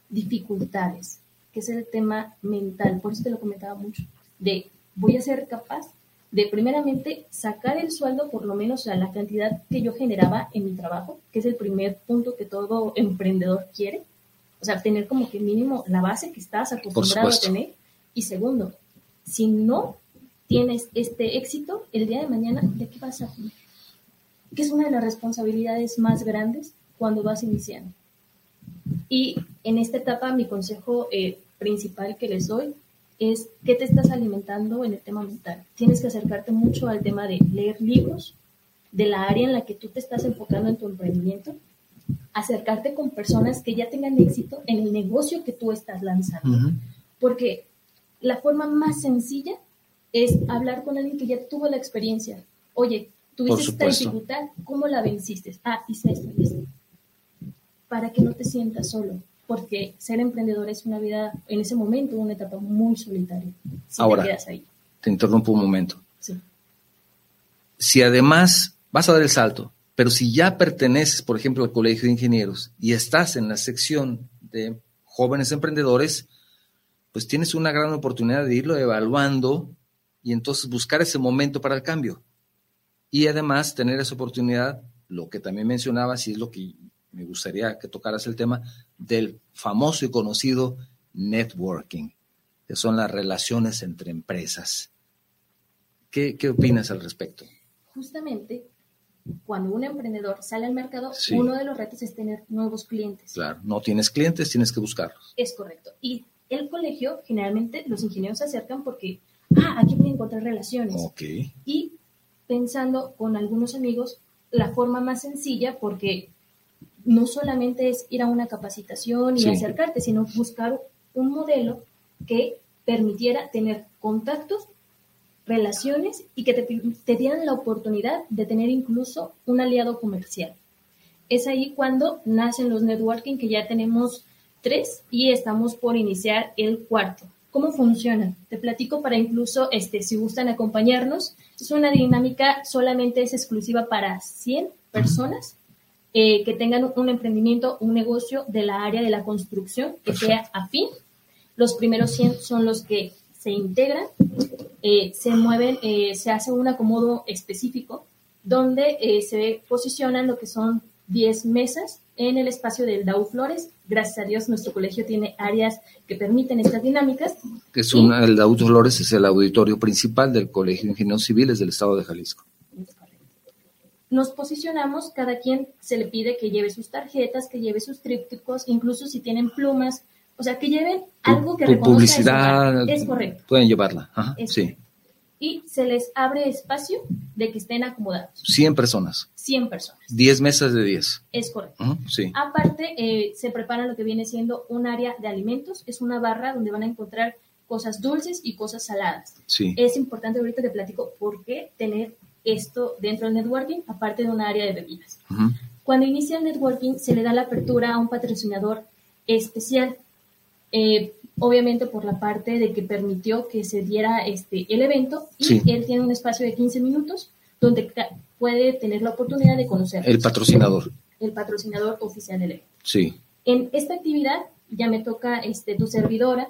dificultades, que es el tema mental. Por eso te lo comentaba mucho, de voy a ser capaz de primeramente sacar el sueldo, por lo menos a la cantidad que yo generaba en mi trabajo, que es el primer punto que todo emprendedor quiere. O sea, tener como que mínimo la base que estás acostumbrado a tener. Y segundo, si no tienes este éxito, el día de mañana, ¿de qué vas a comer? Que es una de las responsabilidades más grandes cuando vas iniciando. Y en esta etapa mi consejo eh, principal que les doy es qué te estás alimentando en el tema mental. Tienes que acercarte mucho al tema de leer libros, de la área en la que tú te estás enfocando en tu emprendimiento, acercarte con personas que ya tengan éxito en el negocio que tú estás lanzando. Porque la forma más sencilla es hablar con alguien que ya tuvo la experiencia. Oye, tuviste esta dificultad, ¿cómo la venciste? Ah, hice esto y esto. Para que no te sientas solo. Porque ser emprendedor es una vida, en ese momento, una etapa muy solitaria. Si Ahora. te quedas ahí. Te interrumpo un momento. Sí. Si además vas a dar el salto, pero si ya perteneces, por ejemplo, al Colegio de Ingenieros y estás en la sección de jóvenes emprendedores, pues tienes una gran oportunidad de irlo evaluando y entonces buscar ese momento para el cambio. Y además tener esa oportunidad, lo que también mencionabas y es lo que me gustaría que tocaras el tema, del famoso y conocido networking, que son las relaciones entre empresas. ¿Qué, qué opinas al respecto? Justamente, cuando un emprendedor sale al mercado, uno de los retos es tener nuevos clientes. Claro, no tienes clientes, tienes que buscarlos. Es correcto. Y el colegio, generalmente los ingenieros se acercan porque, ah, aquí voy a encontrar relaciones. Ok. Y pensando con algunos amigos, la forma más sencilla, porque no solamente es ir a una capacitación y acercarte, sino buscar un modelo que permitiera tener contactos, relaciones y que te, dieran la oportunidad de tener incluso un aliado comercial. Es ahí cuando nacen los networking, que ya tenemos tres y estamos por iniciar el cuarto. ¿Cómo funciona? Te platico para incluso, este, si gustan acompañarnos, es una dinámica, solamente es exclusiva para 100 personas eh, que tengan un emprendimiento, un negocio de la área de la construcción que sea afín. Los primeros 100 son los que se integran, eh, se mueven, eh, se hace un acomodo específico donde se posicionan lo que son 10 mesas en el espacio del DAU Flores. Gracias a Dios, nuestro colegio tiene áreas que permiten estas dinámicas. Que es el DAU Flores es el auditorio principal del Colegio de Ingenieros Civiles del Estado de Jalisco nos posicionamos, cada quien se le pide que lleve sus tarjetas, que lleve sus trípticos, incluso si tienen plumas, o sea, que lleven algo que reconozca publicidad, es correcto. Pueden llevarla, Ajá, sí. Y se les abre espacio de que estén acomodados. 100 personas. 100 personas. 10 mesas de 10. Es correcto. sí. Aparte, eh, se prepara lo que viene siendo un área de alimentos, es una barra donde van a encontrar cosas dulces y cosas saladas. Sí. Es importante, ahorita te platico, por qué tener esto dentro del networking, aparte de un área de bebidas. Cuando inicia el networking, se le da la apertura a un patrocinador especial, eh, obviamente por la parte de que permitió que se diera este, el evento y él tiene un espacio de 15 minutos donde puede tener la oportunidad de conocer. El patrocinador. El patrocinador oficial del evento. Sí. En esta actividad ya me toca este, tu servidora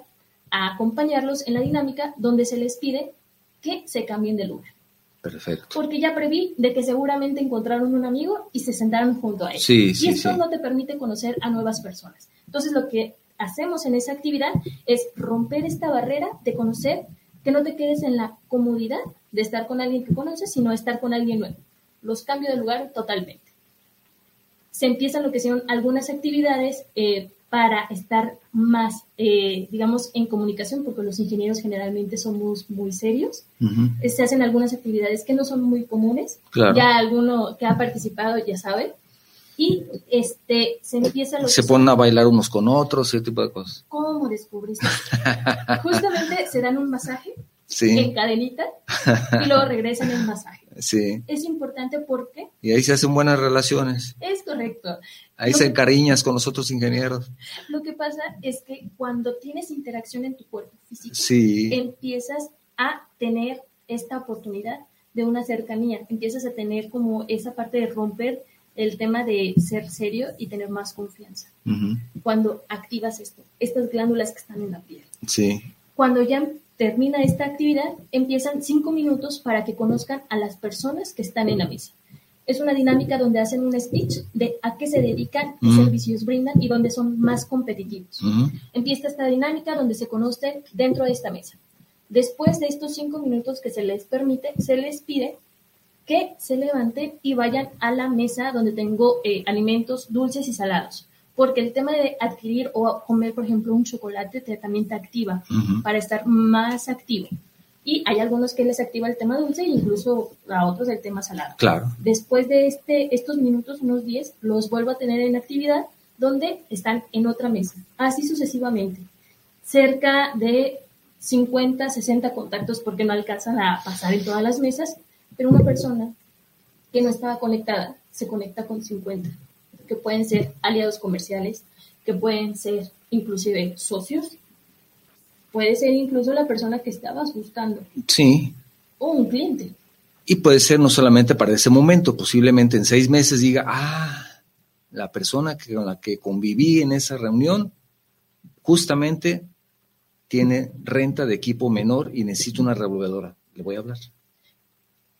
a acompañarlos en la dinámica donde se les pide que se cambien de lugar. Perfecto. Porque ya preví de que seguramente encontraron un amigo y se sentaron junto a él. Sí, y esto no te permite conocer a nuevas personas. Entonces lo que hacemos en esa actividad es romper esta barrera de conocer, que no te quedes en la comodidad de estar con alguien que conoces, sino estar con alguien nuevo. Los cambio de lugar totalmente. Se empiezan lo que son algunas actividades eh, para estar más, eh, digamos, en comunicación, porque los ingenieros generalmente somos muy serios. Se hacen algunas actividades que no son muy comunes. Ya alguno que ha participado ya sabe. Y este, se empieza Se ponen a bailar unos con otros, ese tipo de cosas. ¿Cómo descubriste? Justamente se dan un masaje sí. en cadenita y luego regresan el masaje. Sí. Es importante porque... Y ahí se hacen buenas relaciones. Es correcto. Ahí se encariñas con los otros ingenieros. Lo que pasa es que cuando tienes interacción en tu cuerpo físico, sí. empiezas a tener esta oportunidad de una cercanía, empiezas a tener como esa parte de romper el tema de ser serio y tener más confianza. Cuando activas esto, estas glándulas que están en la piel. Sí. Cuando ya termina esta actividad, empiezan cinco minutos para que conozcan a las personas que están en la mesa. Es una dinámica donde hacen un speech de a qué se dedican, qué servicios brindan y dónde son más competitivos. Empieza esta dinámica donde se conocen dentro de esta mesa. Después de estos cinco minutos que se les permite, se les pide que se levanten y vayan a la mesa donde tengo eh, alimentos dulces y salados porque el tema de adquirir o comer, por ejemplo, un chocolate te, también te activa para estar más activo. Y hay algunos que les activa el tema dulce e incluso a otros el tema salado. Claro. Después de este, estos minutos, unos 10, los vuelvo a tener en actividad donde están en otra mesa. Así sucesivamente. Cerca de 50, 60 contactos porque no alcanzan a pasar en todas las mesas, pero una persona que no estaba conectada se conecta con 50 que pueden ser aliados comerciales, que pueden ser inclusive socios, puede ser incluso la persona que estabas buscando. Sí. O un cliente. Y puede ser no solamente para ese momento, posiblemente en seis meses diga, ah, la persona con la que conviví en esa reunión, justamente tiene renta de equipo menor y necesita una revolvedora. Le voy a hablar.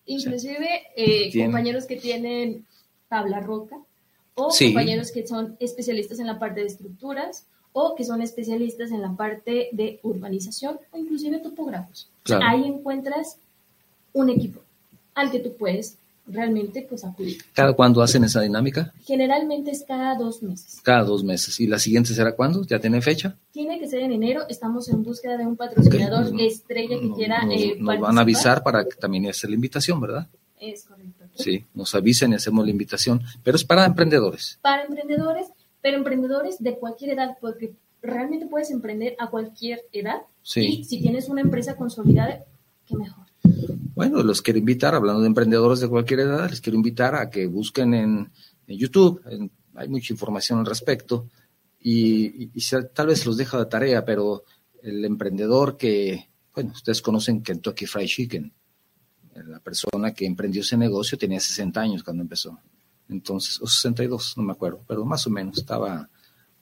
Inclusive eh, compañeros que tienen tabla roca o compañeros que son especialistas en la parte de estructuras o que son especialistas en la parte de urbanización o inclusive topógrafos. ahí encuentras un equipo al que tú puedes realmente pues acudir. ¿Cada cuándo hacen esa dinámica? Generalmente es cada dos meses. Cada dos meses. ¿Y la siguiente será cuándo? ¿Ya tiene fecha? Tiene que ser en enero. Estamos en búsqueda de un patrocinador estrella que quiera eh, Nos van a avisar para que también hacer la invitación, ¿verdad? Es correcto. Sí, nos avisen y hacemos la invitación. Pero es para emprendedores. Para emprendedores, pero emprendedores de cualquier edad, porque realmente puedes emprender a cualquier edad. Sí. Y si tienes una empresa consolidada, qué mejor. Bueno, los quiero invitar, hablando de emprendedores de cualquier edad, les quiero invitar a que busquen en, YouTube, hay mucha información al respecto, y, tal vez los dejo de tarea, pero el emprendedor que, bueno, ustedes conocen Kentucky Fried Chicken, la persona que emprendió ese negocio tenía 60 años cuando empezó, entonces, o 62, no me acuerdo, pero más o menos estaba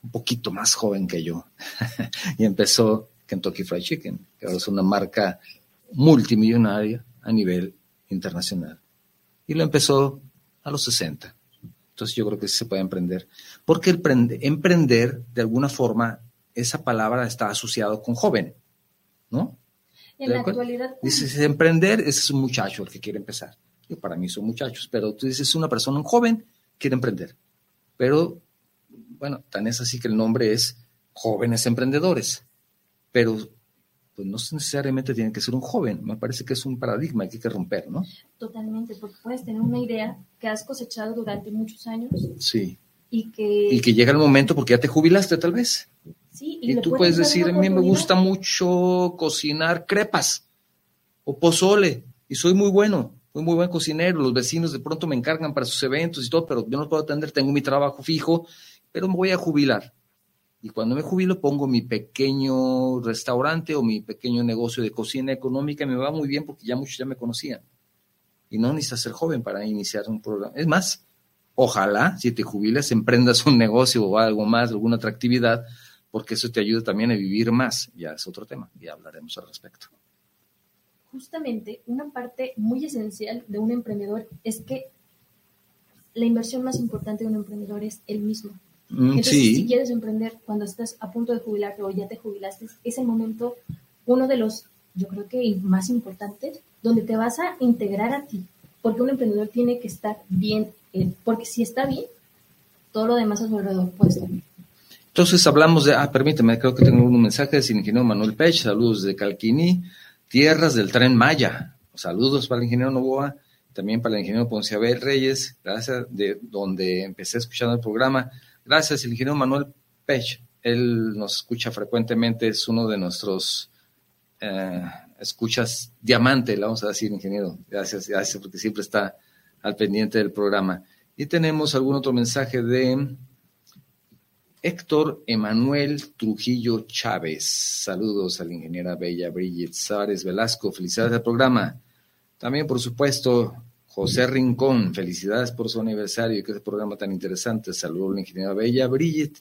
un poquito más joven que yo, y empezó Kentucky Fried Chicken, que ahora es una marca multimillonaria a nivel internacional. Y lo empezó a los 60. Entonces yo creo que sí se puede emprender. Porque emprender, de alguna forma, esa palabra está asociado con joven, ¿no? En la actualidad. Dices, emprender, ese es un muchacho el que quiere empezar. Yo para mí son muchachos, pero tú dices, una persona, un joven, quiere emprender. Pero, bueno, tan es así que el nombre es Jóvenes Emprendedores. Pero pues no necesariamente tiene que ser un joven. Me parece que es un paradigma que hay que romper, ¿no? Totalmente, porque puedes tener una idea que has cosechado durante muchos años. Sí. Y que... Y que llega el momento porque ya te jubilaste tal vez. Sí. Y, tú puedes decir, a mí me gusta mucho cocinar crepas o pozole y soy muy bueno, soy muy buen cocinero. Los vecinos de pronto me encargan para sus eventos y todo, pero yo no puedo atender, tengo mi trabajo fijo, pero me voy a jubilar y cuando me jubilo pongo mi pequeño restaurante o mi pequeño negocio de cocina económica y me va muy bien porque ya muchos ya me conocían. Y no necesitas ser joven para iniciar un programa. Es más, ojalá si te jubilas emprendas un negocio o algo más, alguna otra actividad, porque eso te ayuda también a vivir más. Ya es otro tema, ya hablaremos al respecto. Justamente una parte muy esencial de un emprendedor es que la inversión más importante de un emprendedor es el mismo. Mm, Entonces, si quieres emprender cuando estás a punto de jubilarte o ya te jubilaste, es el momento, uno de los, yo creo que más importantes, donde te vas a integrar a ti, porque un emprendedor tiene que estar bien, porque si está bien, todo lo demás a su alrededor puede estar bien. Entonces hablamos de, ah, permíteme, creo que tengo un mensaje del ingeniero Manuel Pech, saludos de Calquini, tierras del tren Maya, saludos para el ingeniero Novoa, también para el ingeniero Ponciabel Reyes, gracias de donde empecé escuchando el programa. Gracias, el ingeniero Manuel Pech. Él nos escucha frecuentemente, es uno de nuestros eh, escuchas diamante, le vamos a decir, ingeniero. Gracias, gracias, porque siempre está al pendiente del programa. Y tenemos algún otro mensaje de Héctor Emanuel Trujillo Chávez. Saludos a la ingeniera Bella Bridget Sárez Velasco. Felicidades al programa. También, por supuesto, José Rincón, felicidades por su aniversario y que este programa tan interesante. Saludos a la ingeniera Bella Bridget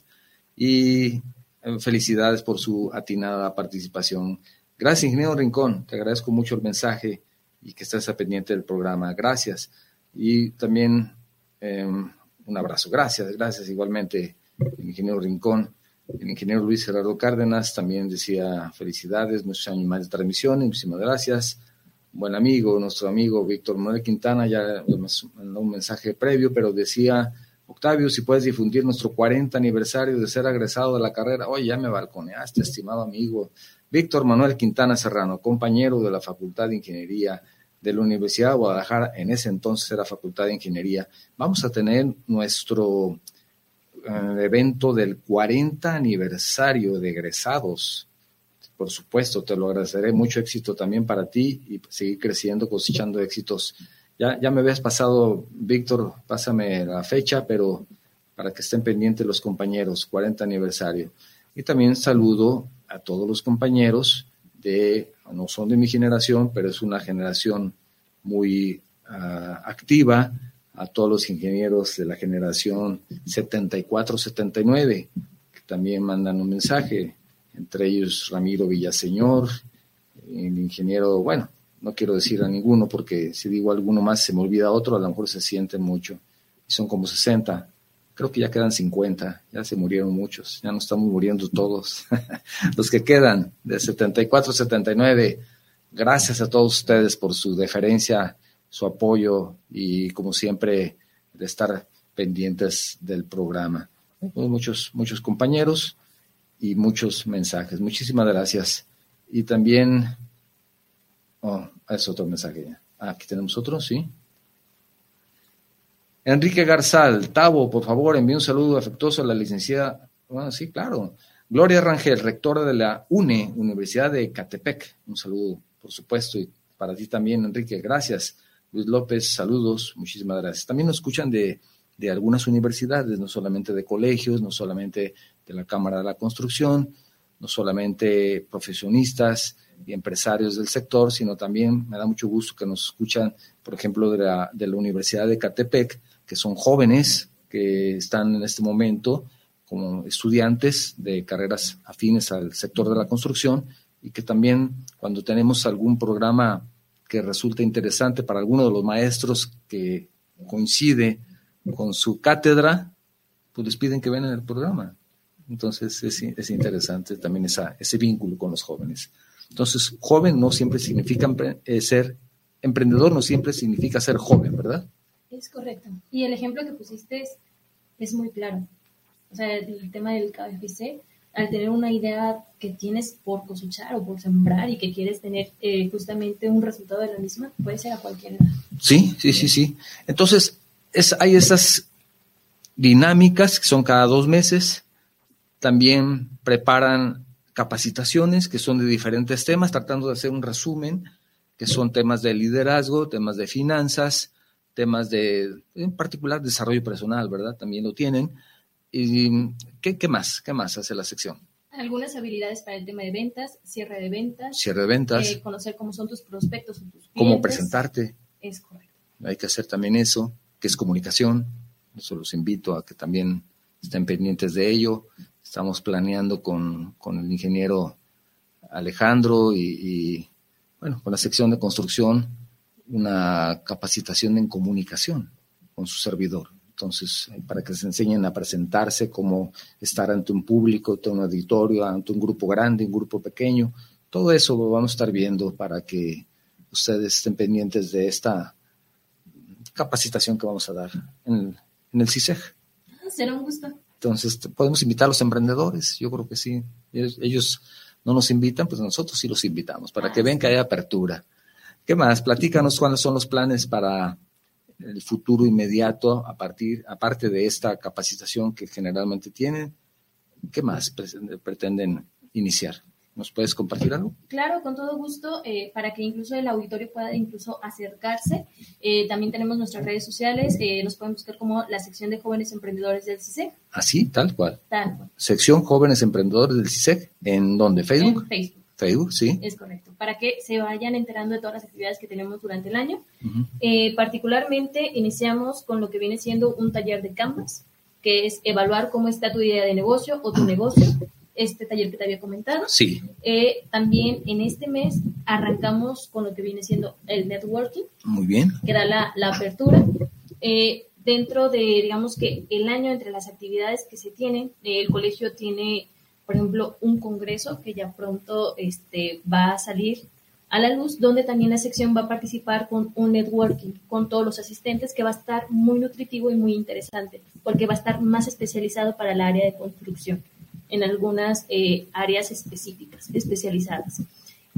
y eh, felicidades por su atinada participación. Gracias, ingeniero Rincón. Te agradezco mucho el mensaje y que estés a pendiente del programa. Gracias. Y también em, un abrazo. Gracias, gracias igualmente, ingeniero Rincón. El ingeniero Luis Gerardo Cárdenas también decía felicidades, muchos años más de transmisión. Muchísimas gracias buen amigo, nuestro amigo Víctor Manuel Quintana, ya mandó un mensaje previo, pero decía, Octavio, si puedes difundir nuestro 40 aniversario de ser agresado de la carrera. Oye, ya me balconeaste, estimado amigo. Víctor Manuel Quintana Serrano, compañero de la Facultad de Ingeniería de la Universidad de Guadalajara, en ese entonces era Facultad de Ingeniería. Vamos a tener nuestro evento del 40 aniversario de egresados por supuesto, te lo agradeceré. Mucho éxito también para ti y seguir creciendo, cosechando éxitos. Ya, ya me habías pasado, Víctor, pásame la fecha, pero para que estén pendientes los compañeros, 40 aniversario. Y también saludo a todos los compañeros de, no son de mi generación, pero es una generación muy ah, activa, a todos los ingenieros de la generación 74-79, que también mandan un mensaje entre ellos Ramiro Villaseñor, el ingeniero, bueno, no quiero decir a ninguno porque si digo alguno más se me olvida otro, a lo mejor se sienten mucho. Y son como 60. Creo que ya quedan 50, ya se murieron muchos, ya no estamos muriendo todos. Los que quedan de 74, 79, gracias a todos ustedes por su deferencia, su apoyo y como siempre de estar pendientes del programa. Muchos, muchos compañeros y muchos mensajes. Muchísimas gracias. Y también, oh, es otro mensaje. Ah, aquí tenemos otro, sí. Enrique Garzal, Tavo, por favor, envíe un saludo afectuoso a la licenciada. Bueno, sí, claro. Gloria Rangel, rectora de la UNE, Universidad de Catepec. Un saludo, por supuesto, y para ti también, Enrique. Gracias. Luis López, saludos, muchísimas gracias. También nos escuchan de, de algunas universidades, no solamente de colegios, no solamente de la Cámara de la Construcción, no solamente profesionistas y empresarios del sector, sino también me da mucho gusto que nos escuchan, por ejemplo, de la, de la Universidad de Catepec, que son jóvenes que están en este momento como estudiantes de carreras afines al sector de la construcción y que también cuando tenemos algún programa que resulta interesante para alguno de los maestros que coincide con su cátedra, pues les piden que vengan el programa. Entonces es, interesante también esa, ese vínculo con los jóvenes. Entonces, joven no siempre significa eh, ser emprendedor, no siempre significa ser joven, ¿verdad? Es correcto. Y el ejemplo que pusiste es, muy claro. O sea, el tema del KFC, al tener una idea que tienes por cosechar o por sembrar y que quieres tener eh, justamente un resultado de la misma, puede ser a cualquier edad. Sí, sí, sí, sí. Entonces, es, hay esas dinámicas que son cada dos meses. También preparan capacitaciones que son de diferentes temas, tratando de hacer un resumen, que son temas de liderazgo, temas de finanzas, temas de, en particular, desarrollo personal, ¿verdad? También lo tienen. ¿Y qué, qué más? ¿Qué más hace la sección? Algunas habilidades para el tema de ventas, cierre de ventas. Cierre de ventas. Eh, conocer cómo son tus prospectos tus clientes. Cómo presentarte. Es correcto. Hay que hacer también eso, que es comunicación. Eso los invito a que también estén pendientes de ello. Estamos planeando con, con el ingeniero Alejandro y, y, bueno, con la sección de construcción una capacitación en comunicación con su servidor. Entonces, para que se enseñen a presentarse, cómo estar ante un público, ante un auditorio, ante un grupo grande, un grupo pequeño, todo eso lo vamos a estar viendo para que ustedes estén pendientes de esta capacitación que vamos a dar en el, en CISEG. Será un gusto. Entonces, podemos invitar a los emprendedores, yo creo que sí. Ellos, no nos invitan, pues nosotros sí los invitamos, para que vean que hay apertura. ¿Qué más? Platícanos cuáles son los planes para el futuro inmediato a partir, aparte de esta capacitación que generalmente tienen. ¿Qué más pretenden iniciar? ¿Nos puedes compartir algo? Claro, con todo gusto, eh, para que incluso el auditorio pueda incluso acercarse. Eh, también tenemos nuestras redes sociales, eh, nos pueden buscar como la sección de jóvenes emprendedores del CISEC. Así, tal cual. Tal cual. Sección jóvenes emprendedores del CISEC, ¿en dónde? ¿Facebook? En Facebook. Facebook, sí. Es correcto, para que se vayan enterando de todas las actividades que tenemos durante el año. Eh, particularmente iniciamos con lo que viene siendo un taller de Canvas, que es evaluar cómo está tu idea de negocio o tu negocio, este taller que te había comentado. Sí. Eh, también en este mes arrancamos con lo que viene siendo el networking. Muy bien. Que da la, la apertura. Eh, dentro de, digamos que el año entre las actividades que se tienen, el colegio tiene por ejemplo, un congreso que ya pronto este, va a salir a la luz, donde también la sección va a participar con un networking con todos los asistentes que va a estar muy nutritivo y muy interesante, porque va a estar más especializado para el área de construcción, en algunas eh, áreas específicas, especializadas.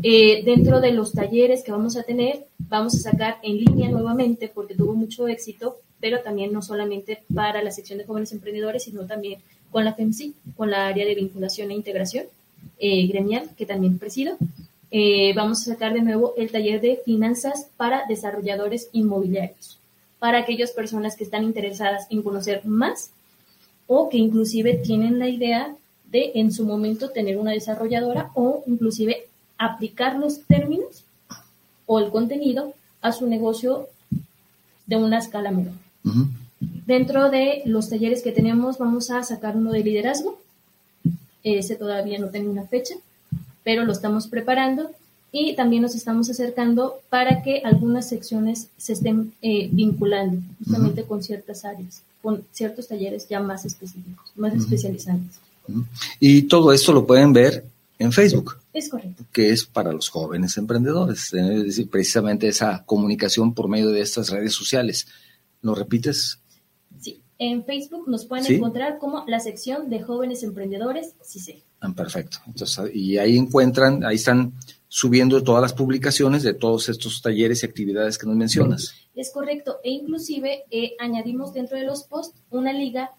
Eh, dentro de los talleres que vamos a tener, vamos a sacar en línea nuevamente, porque tuvo mucho éxito, pero también no solamente para la sección de jóvenes emprendedores, sino también con la FEMSI, con la área de vinculación e integración eh, gremial, que también presido. Eh, vamos a sacar de nuevo el taller de finanzas para desarrolladores inmobiliarios, para aquellas personas que están interesadas en conocer más o que inclusive tienen la idea de en su momento tener una desarrolladora o inclusive aplicar los términos o el contenido a su negocio de una escala menor. Dentro de los talleres que tenemos vamos a sacar uno de liderazgo, Ese todavía no tengo una fecha, pero lo estamos preparando y también nos estamos acercando para que algunas secciones se estén eh, vinculando justamente con ciertas áreas, con ciertos talleres ya más específicos, más especializados. Y todo esto lo pueden ver en Facebook. Es correcto. Que es para los jóvenes emprendedores, es decir, precisamente esa comunicación por medio de estas redes sociales. ¿Lo repites? Sí, en Facebook nos pueden encontrar como la sección de jóvenes emprendedores, sí sé. Ah, perfecto. Entonces, y ahí encuentran, ahí están subiendo todas las publicaciones de todos estos talleres y actividades que nos mencionas. Es correcto. E inclusive eh, añadimos dentro de los posts una liga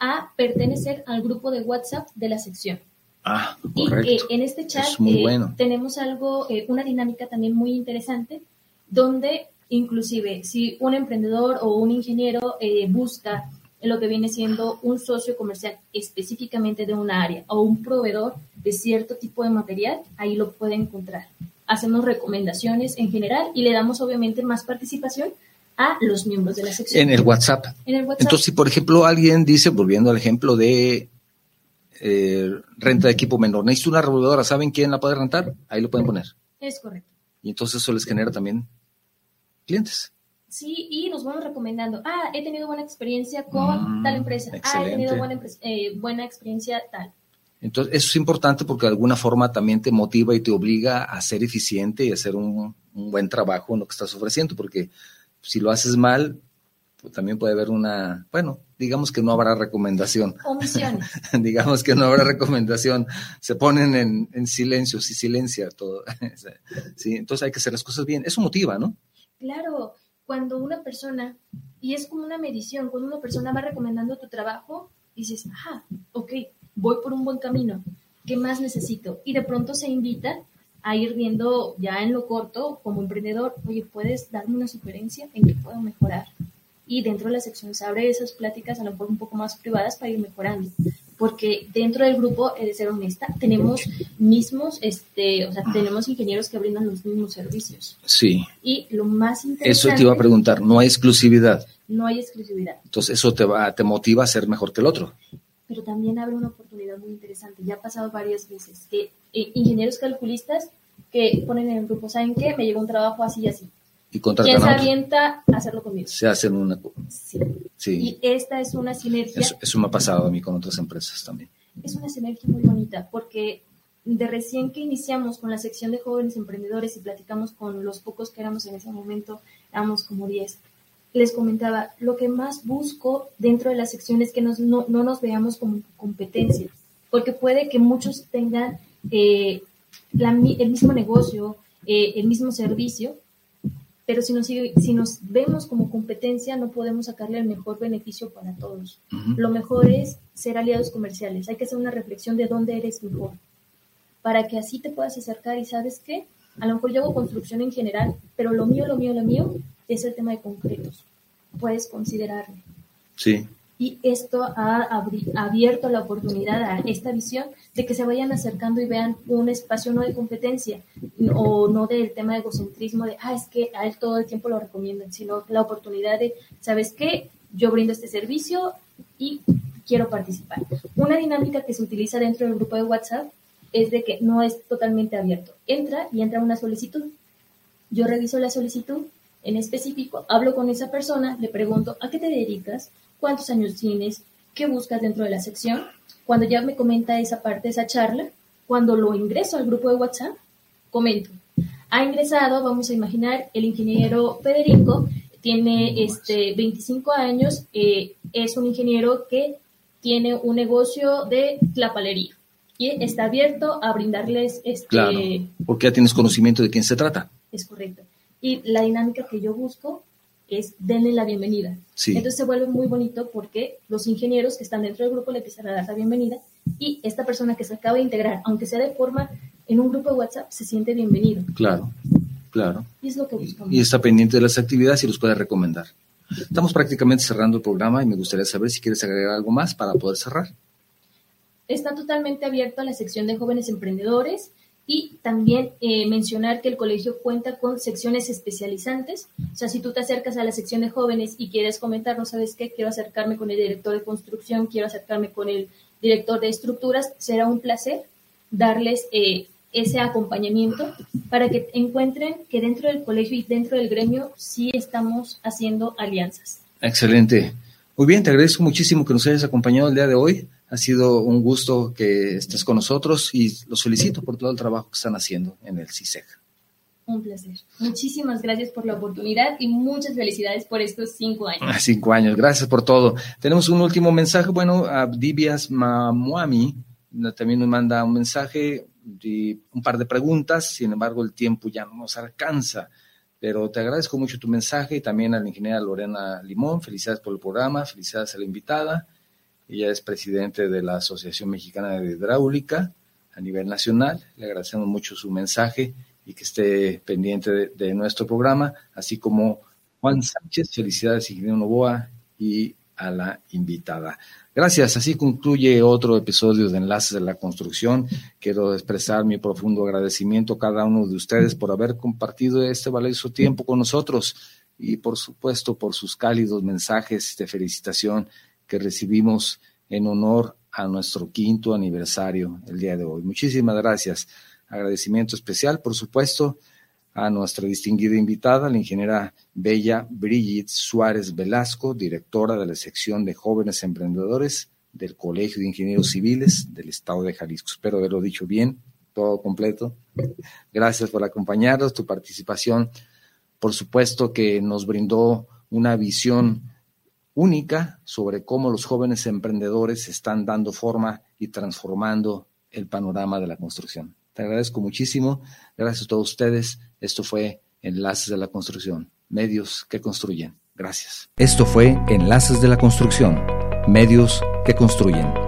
a pertenecer al grupo de WhatsApp de la sección. Ah, correcto. Y eh, en este chat eh, tenemos algo, una dinámica también muy interesante, donde inclusive si un emprendedor o un ingeniero busca lo que viene siendo un socio comercial específicamente de una área o un proveedor de cierto tipo de material, ahí lo puede encontrar. Hacemos recomendaciones en general y le damos obviamente más participación a los miembros de la sección. En el WhatsApp. En el WhatsApp. Entonces, si por ejemplo alguien dice, volviendo al ejemplo de eh, renta de equipo menor, necesito una revolvedora, ¿saben quién la puede rentar? Ahí lo pueden poner. Es correcto. Y entonces eso les genera también clientes. Sí, y nos vamos recomendando, ah, he tenido buena experiencia con mm, tal empresa, ah, he tenido buena, eh, buena experiencia tal. Entonces, eso es importante porque de alguna forma también te motiva y te obliga a ser eficiente y a hacer un, buen trabajo en lo que estás ofreciendo, porque si lo haces mal, pues también puede haber una, bueno, digamos que no habrá recomendación. Omisiones. digamos que no habrá recomendación. Se ponen en, en silencio, si silencia todo. sí, entonces hay que hacer las cosas bien. Eso motiva, ¿no? Claro, cuando una persona, y es como una medición, cuando una persona va recomendando tu trabajo, dices, ajá, ok, voy por un buen camino, ¿qué más necesito? Y de pronto se invita a ir viendo ya en lo corto como emprendedor, oye, ¿puedes darme una sugerencia en qué puedo mejorar? Y dentro de la sección se abre esas pláticas a lo mejor un poco más privadas para ir mejorando porque dentro del grupo, he de ser honesta, tenemos mismos, este, o sea, tenemos ingenieros que brindan los mismos servicios. Sí. Y lo más interesante... Eso te iba a preguntar, no hay exclusividad. No hay exclusividad. Entonces eso te va, te motiva a ser mejor que el otro. Pero también abre una oportunidad muy interesante. Ya ha pasado varias veces que eh, ingenieros calculistas que ponen en el grupo, ¿saben qué? Me llegó un trabajo así y así y ¿Quién se avienta a hacerlo conmigo? Se hacen una... Sí. sí. Y esta es una sinergia... Eso, me ha pasado a mí con otras empresas también. Es una sinergia muy bonita porque de recién que iniciamos con la sección de jóvenes emprendedores y platicamos con los pocos que éramos en ese momento, éramos como 10, les comentaba, lo que más busco dentro de la sección es que nos, no, nos veamos como competencia, porque puede que muchos tengan eh, el mismo negocio, eh, el mismo servicio, pero si nos, si nos vemos como competencia no podemos sacarle el mejor beneficio para todos. Lo mejor es ser aliados comerciales, hay que hacer una reflexión de dónde eres mejor, para que así te puedas acercar y sabes qué, a lo mejor yo hago construcción en general, pero lo mío, lo mío, lo mío es el tema de concretos, puedes considerarlo. Sí. Y esto ha abierto la oportunidad a esta visión de que se vayan acercando y vean un espacio no de competencia o no del tema de egocentrismo de, ah, es que a él todo el tiempo lo recomiendan, sino la oportunidad de, ¿sabes qué? Yo brindo este servicio y quiero participar. Una dinámica que se utiliza dentro del grupo de WhatsApp es de que no es totalmente abierto. Entra y entra una solicitud. Yo reviso la solicitud en específico, hablo con esa persona, le pregunto, ¿a qué te dedicas? ¿Cuántos años tienes? ¿Qué buscas dentro de la sección? Cuando ya me comenta esa parte, esa charla, cuando lo ingreso al grupo de WhatsApp, comento. Ha ingresado, vamos a imaginar, el ingeniero Federico, tiene este 25 años, eh, es un ingeniero que tiene un negocio de clapalería y está abierto a brindarles este claro, porque ya tienes conocimiento de quién se trata. Es correcto. Y la dinámica que yo busco es denle la bienvenida. Entonces se vuelve muy bonito porque los ingenieros que están dentro del grupo le empiezan a dar la bienvenida y esta persona que se acaba de integrar, aunque sea de forma en un grupo de WhatsApp, se siente bienvenido. Claro, claro. Y es lo que buscamos. Y está pendiente de las actividades y los puede recomendar. Estamos prácticamente cerrando el programa y me gustaría saber si quieres agregar algo más para poder cerrar. Está totalmente abierto a la sección de jóvenes emprendedores y también eh, mencionar que el colegio cuenta con secciones especializantes. O sea, si tú te acercas a la sección de jóvenes y quieres comentar, no sabes qué, quiero acercarme con el director de construcción, quiero acercarme con el director de estructuras, será un placer darles eh, ese acompañamiento para que encuentren que dentro del colegio y dentro del gremio sí estamos haciendo alianzas. Excelente. Muy bien, te agradezco muchísimo que nos hayas acompañado el día de hoy. Ha sido un gusto que estés con nosotros y los felicito por todo el trabajo que están haciendo en el CISEG. Un placer. Muchísimas gracias por la oportunidad y muchas felicidades por estos cinco años. Ah, cinco años, gracias por todo. Tenemos un último mensaje. Bueno, Dibias Mamuami también nos manda un mensaje y un par de preguntas. Sin embargo, el tiempo ya no nos alcanza. Pero te agradezco mucho tu mensaje y también a la ingeniera Lorena Limón. Felicidades por el programa, felicidades a la invitada. Ella es presidente de la Asociación Mexicana de Hidráulica a nivel nacional. Le agradecemos mucho su mensaje y que esté pendiente de, nuestro programa, así como Juan Sánchez, felicidades Ingeniero Novoa y a la invitada. Gracias, así concluye otro episodio de Enlaces de la Construcción. Quiero expresar mi profundo agradecimiento a cada uno de ustedes por haber compartido este valioso tiempo con nosotros y por supuesto por sus cálidos mensajes de felicitación que recibimos en honor a nuestro quinto aniversario el día de hoy. Muchísimas gracias. Agradecimiento especial, por supuesto, a nuestra distinguida invitada, la ingeniera Bella Brigitte Suárez Velasco, directora de la sección de jóvenes emprendedores del Colegio de Ingenieros Civiles del Estado de Jalisco. Espero haberlo dicho bien, todo completo. Gracias por acompañarnos, tu participación, por supuesto que nos brindó una visión única sobre cómo los jóvenes emprendedores están dando forma y transformando el panorama de la construcción. Te agradezco muchísimo. Gracias a todos ustedes. Esto fue Enlaces de la Construcción, medios que construyen. Gracias. Esto fue Enlaces de la Construcción, medios que construyen.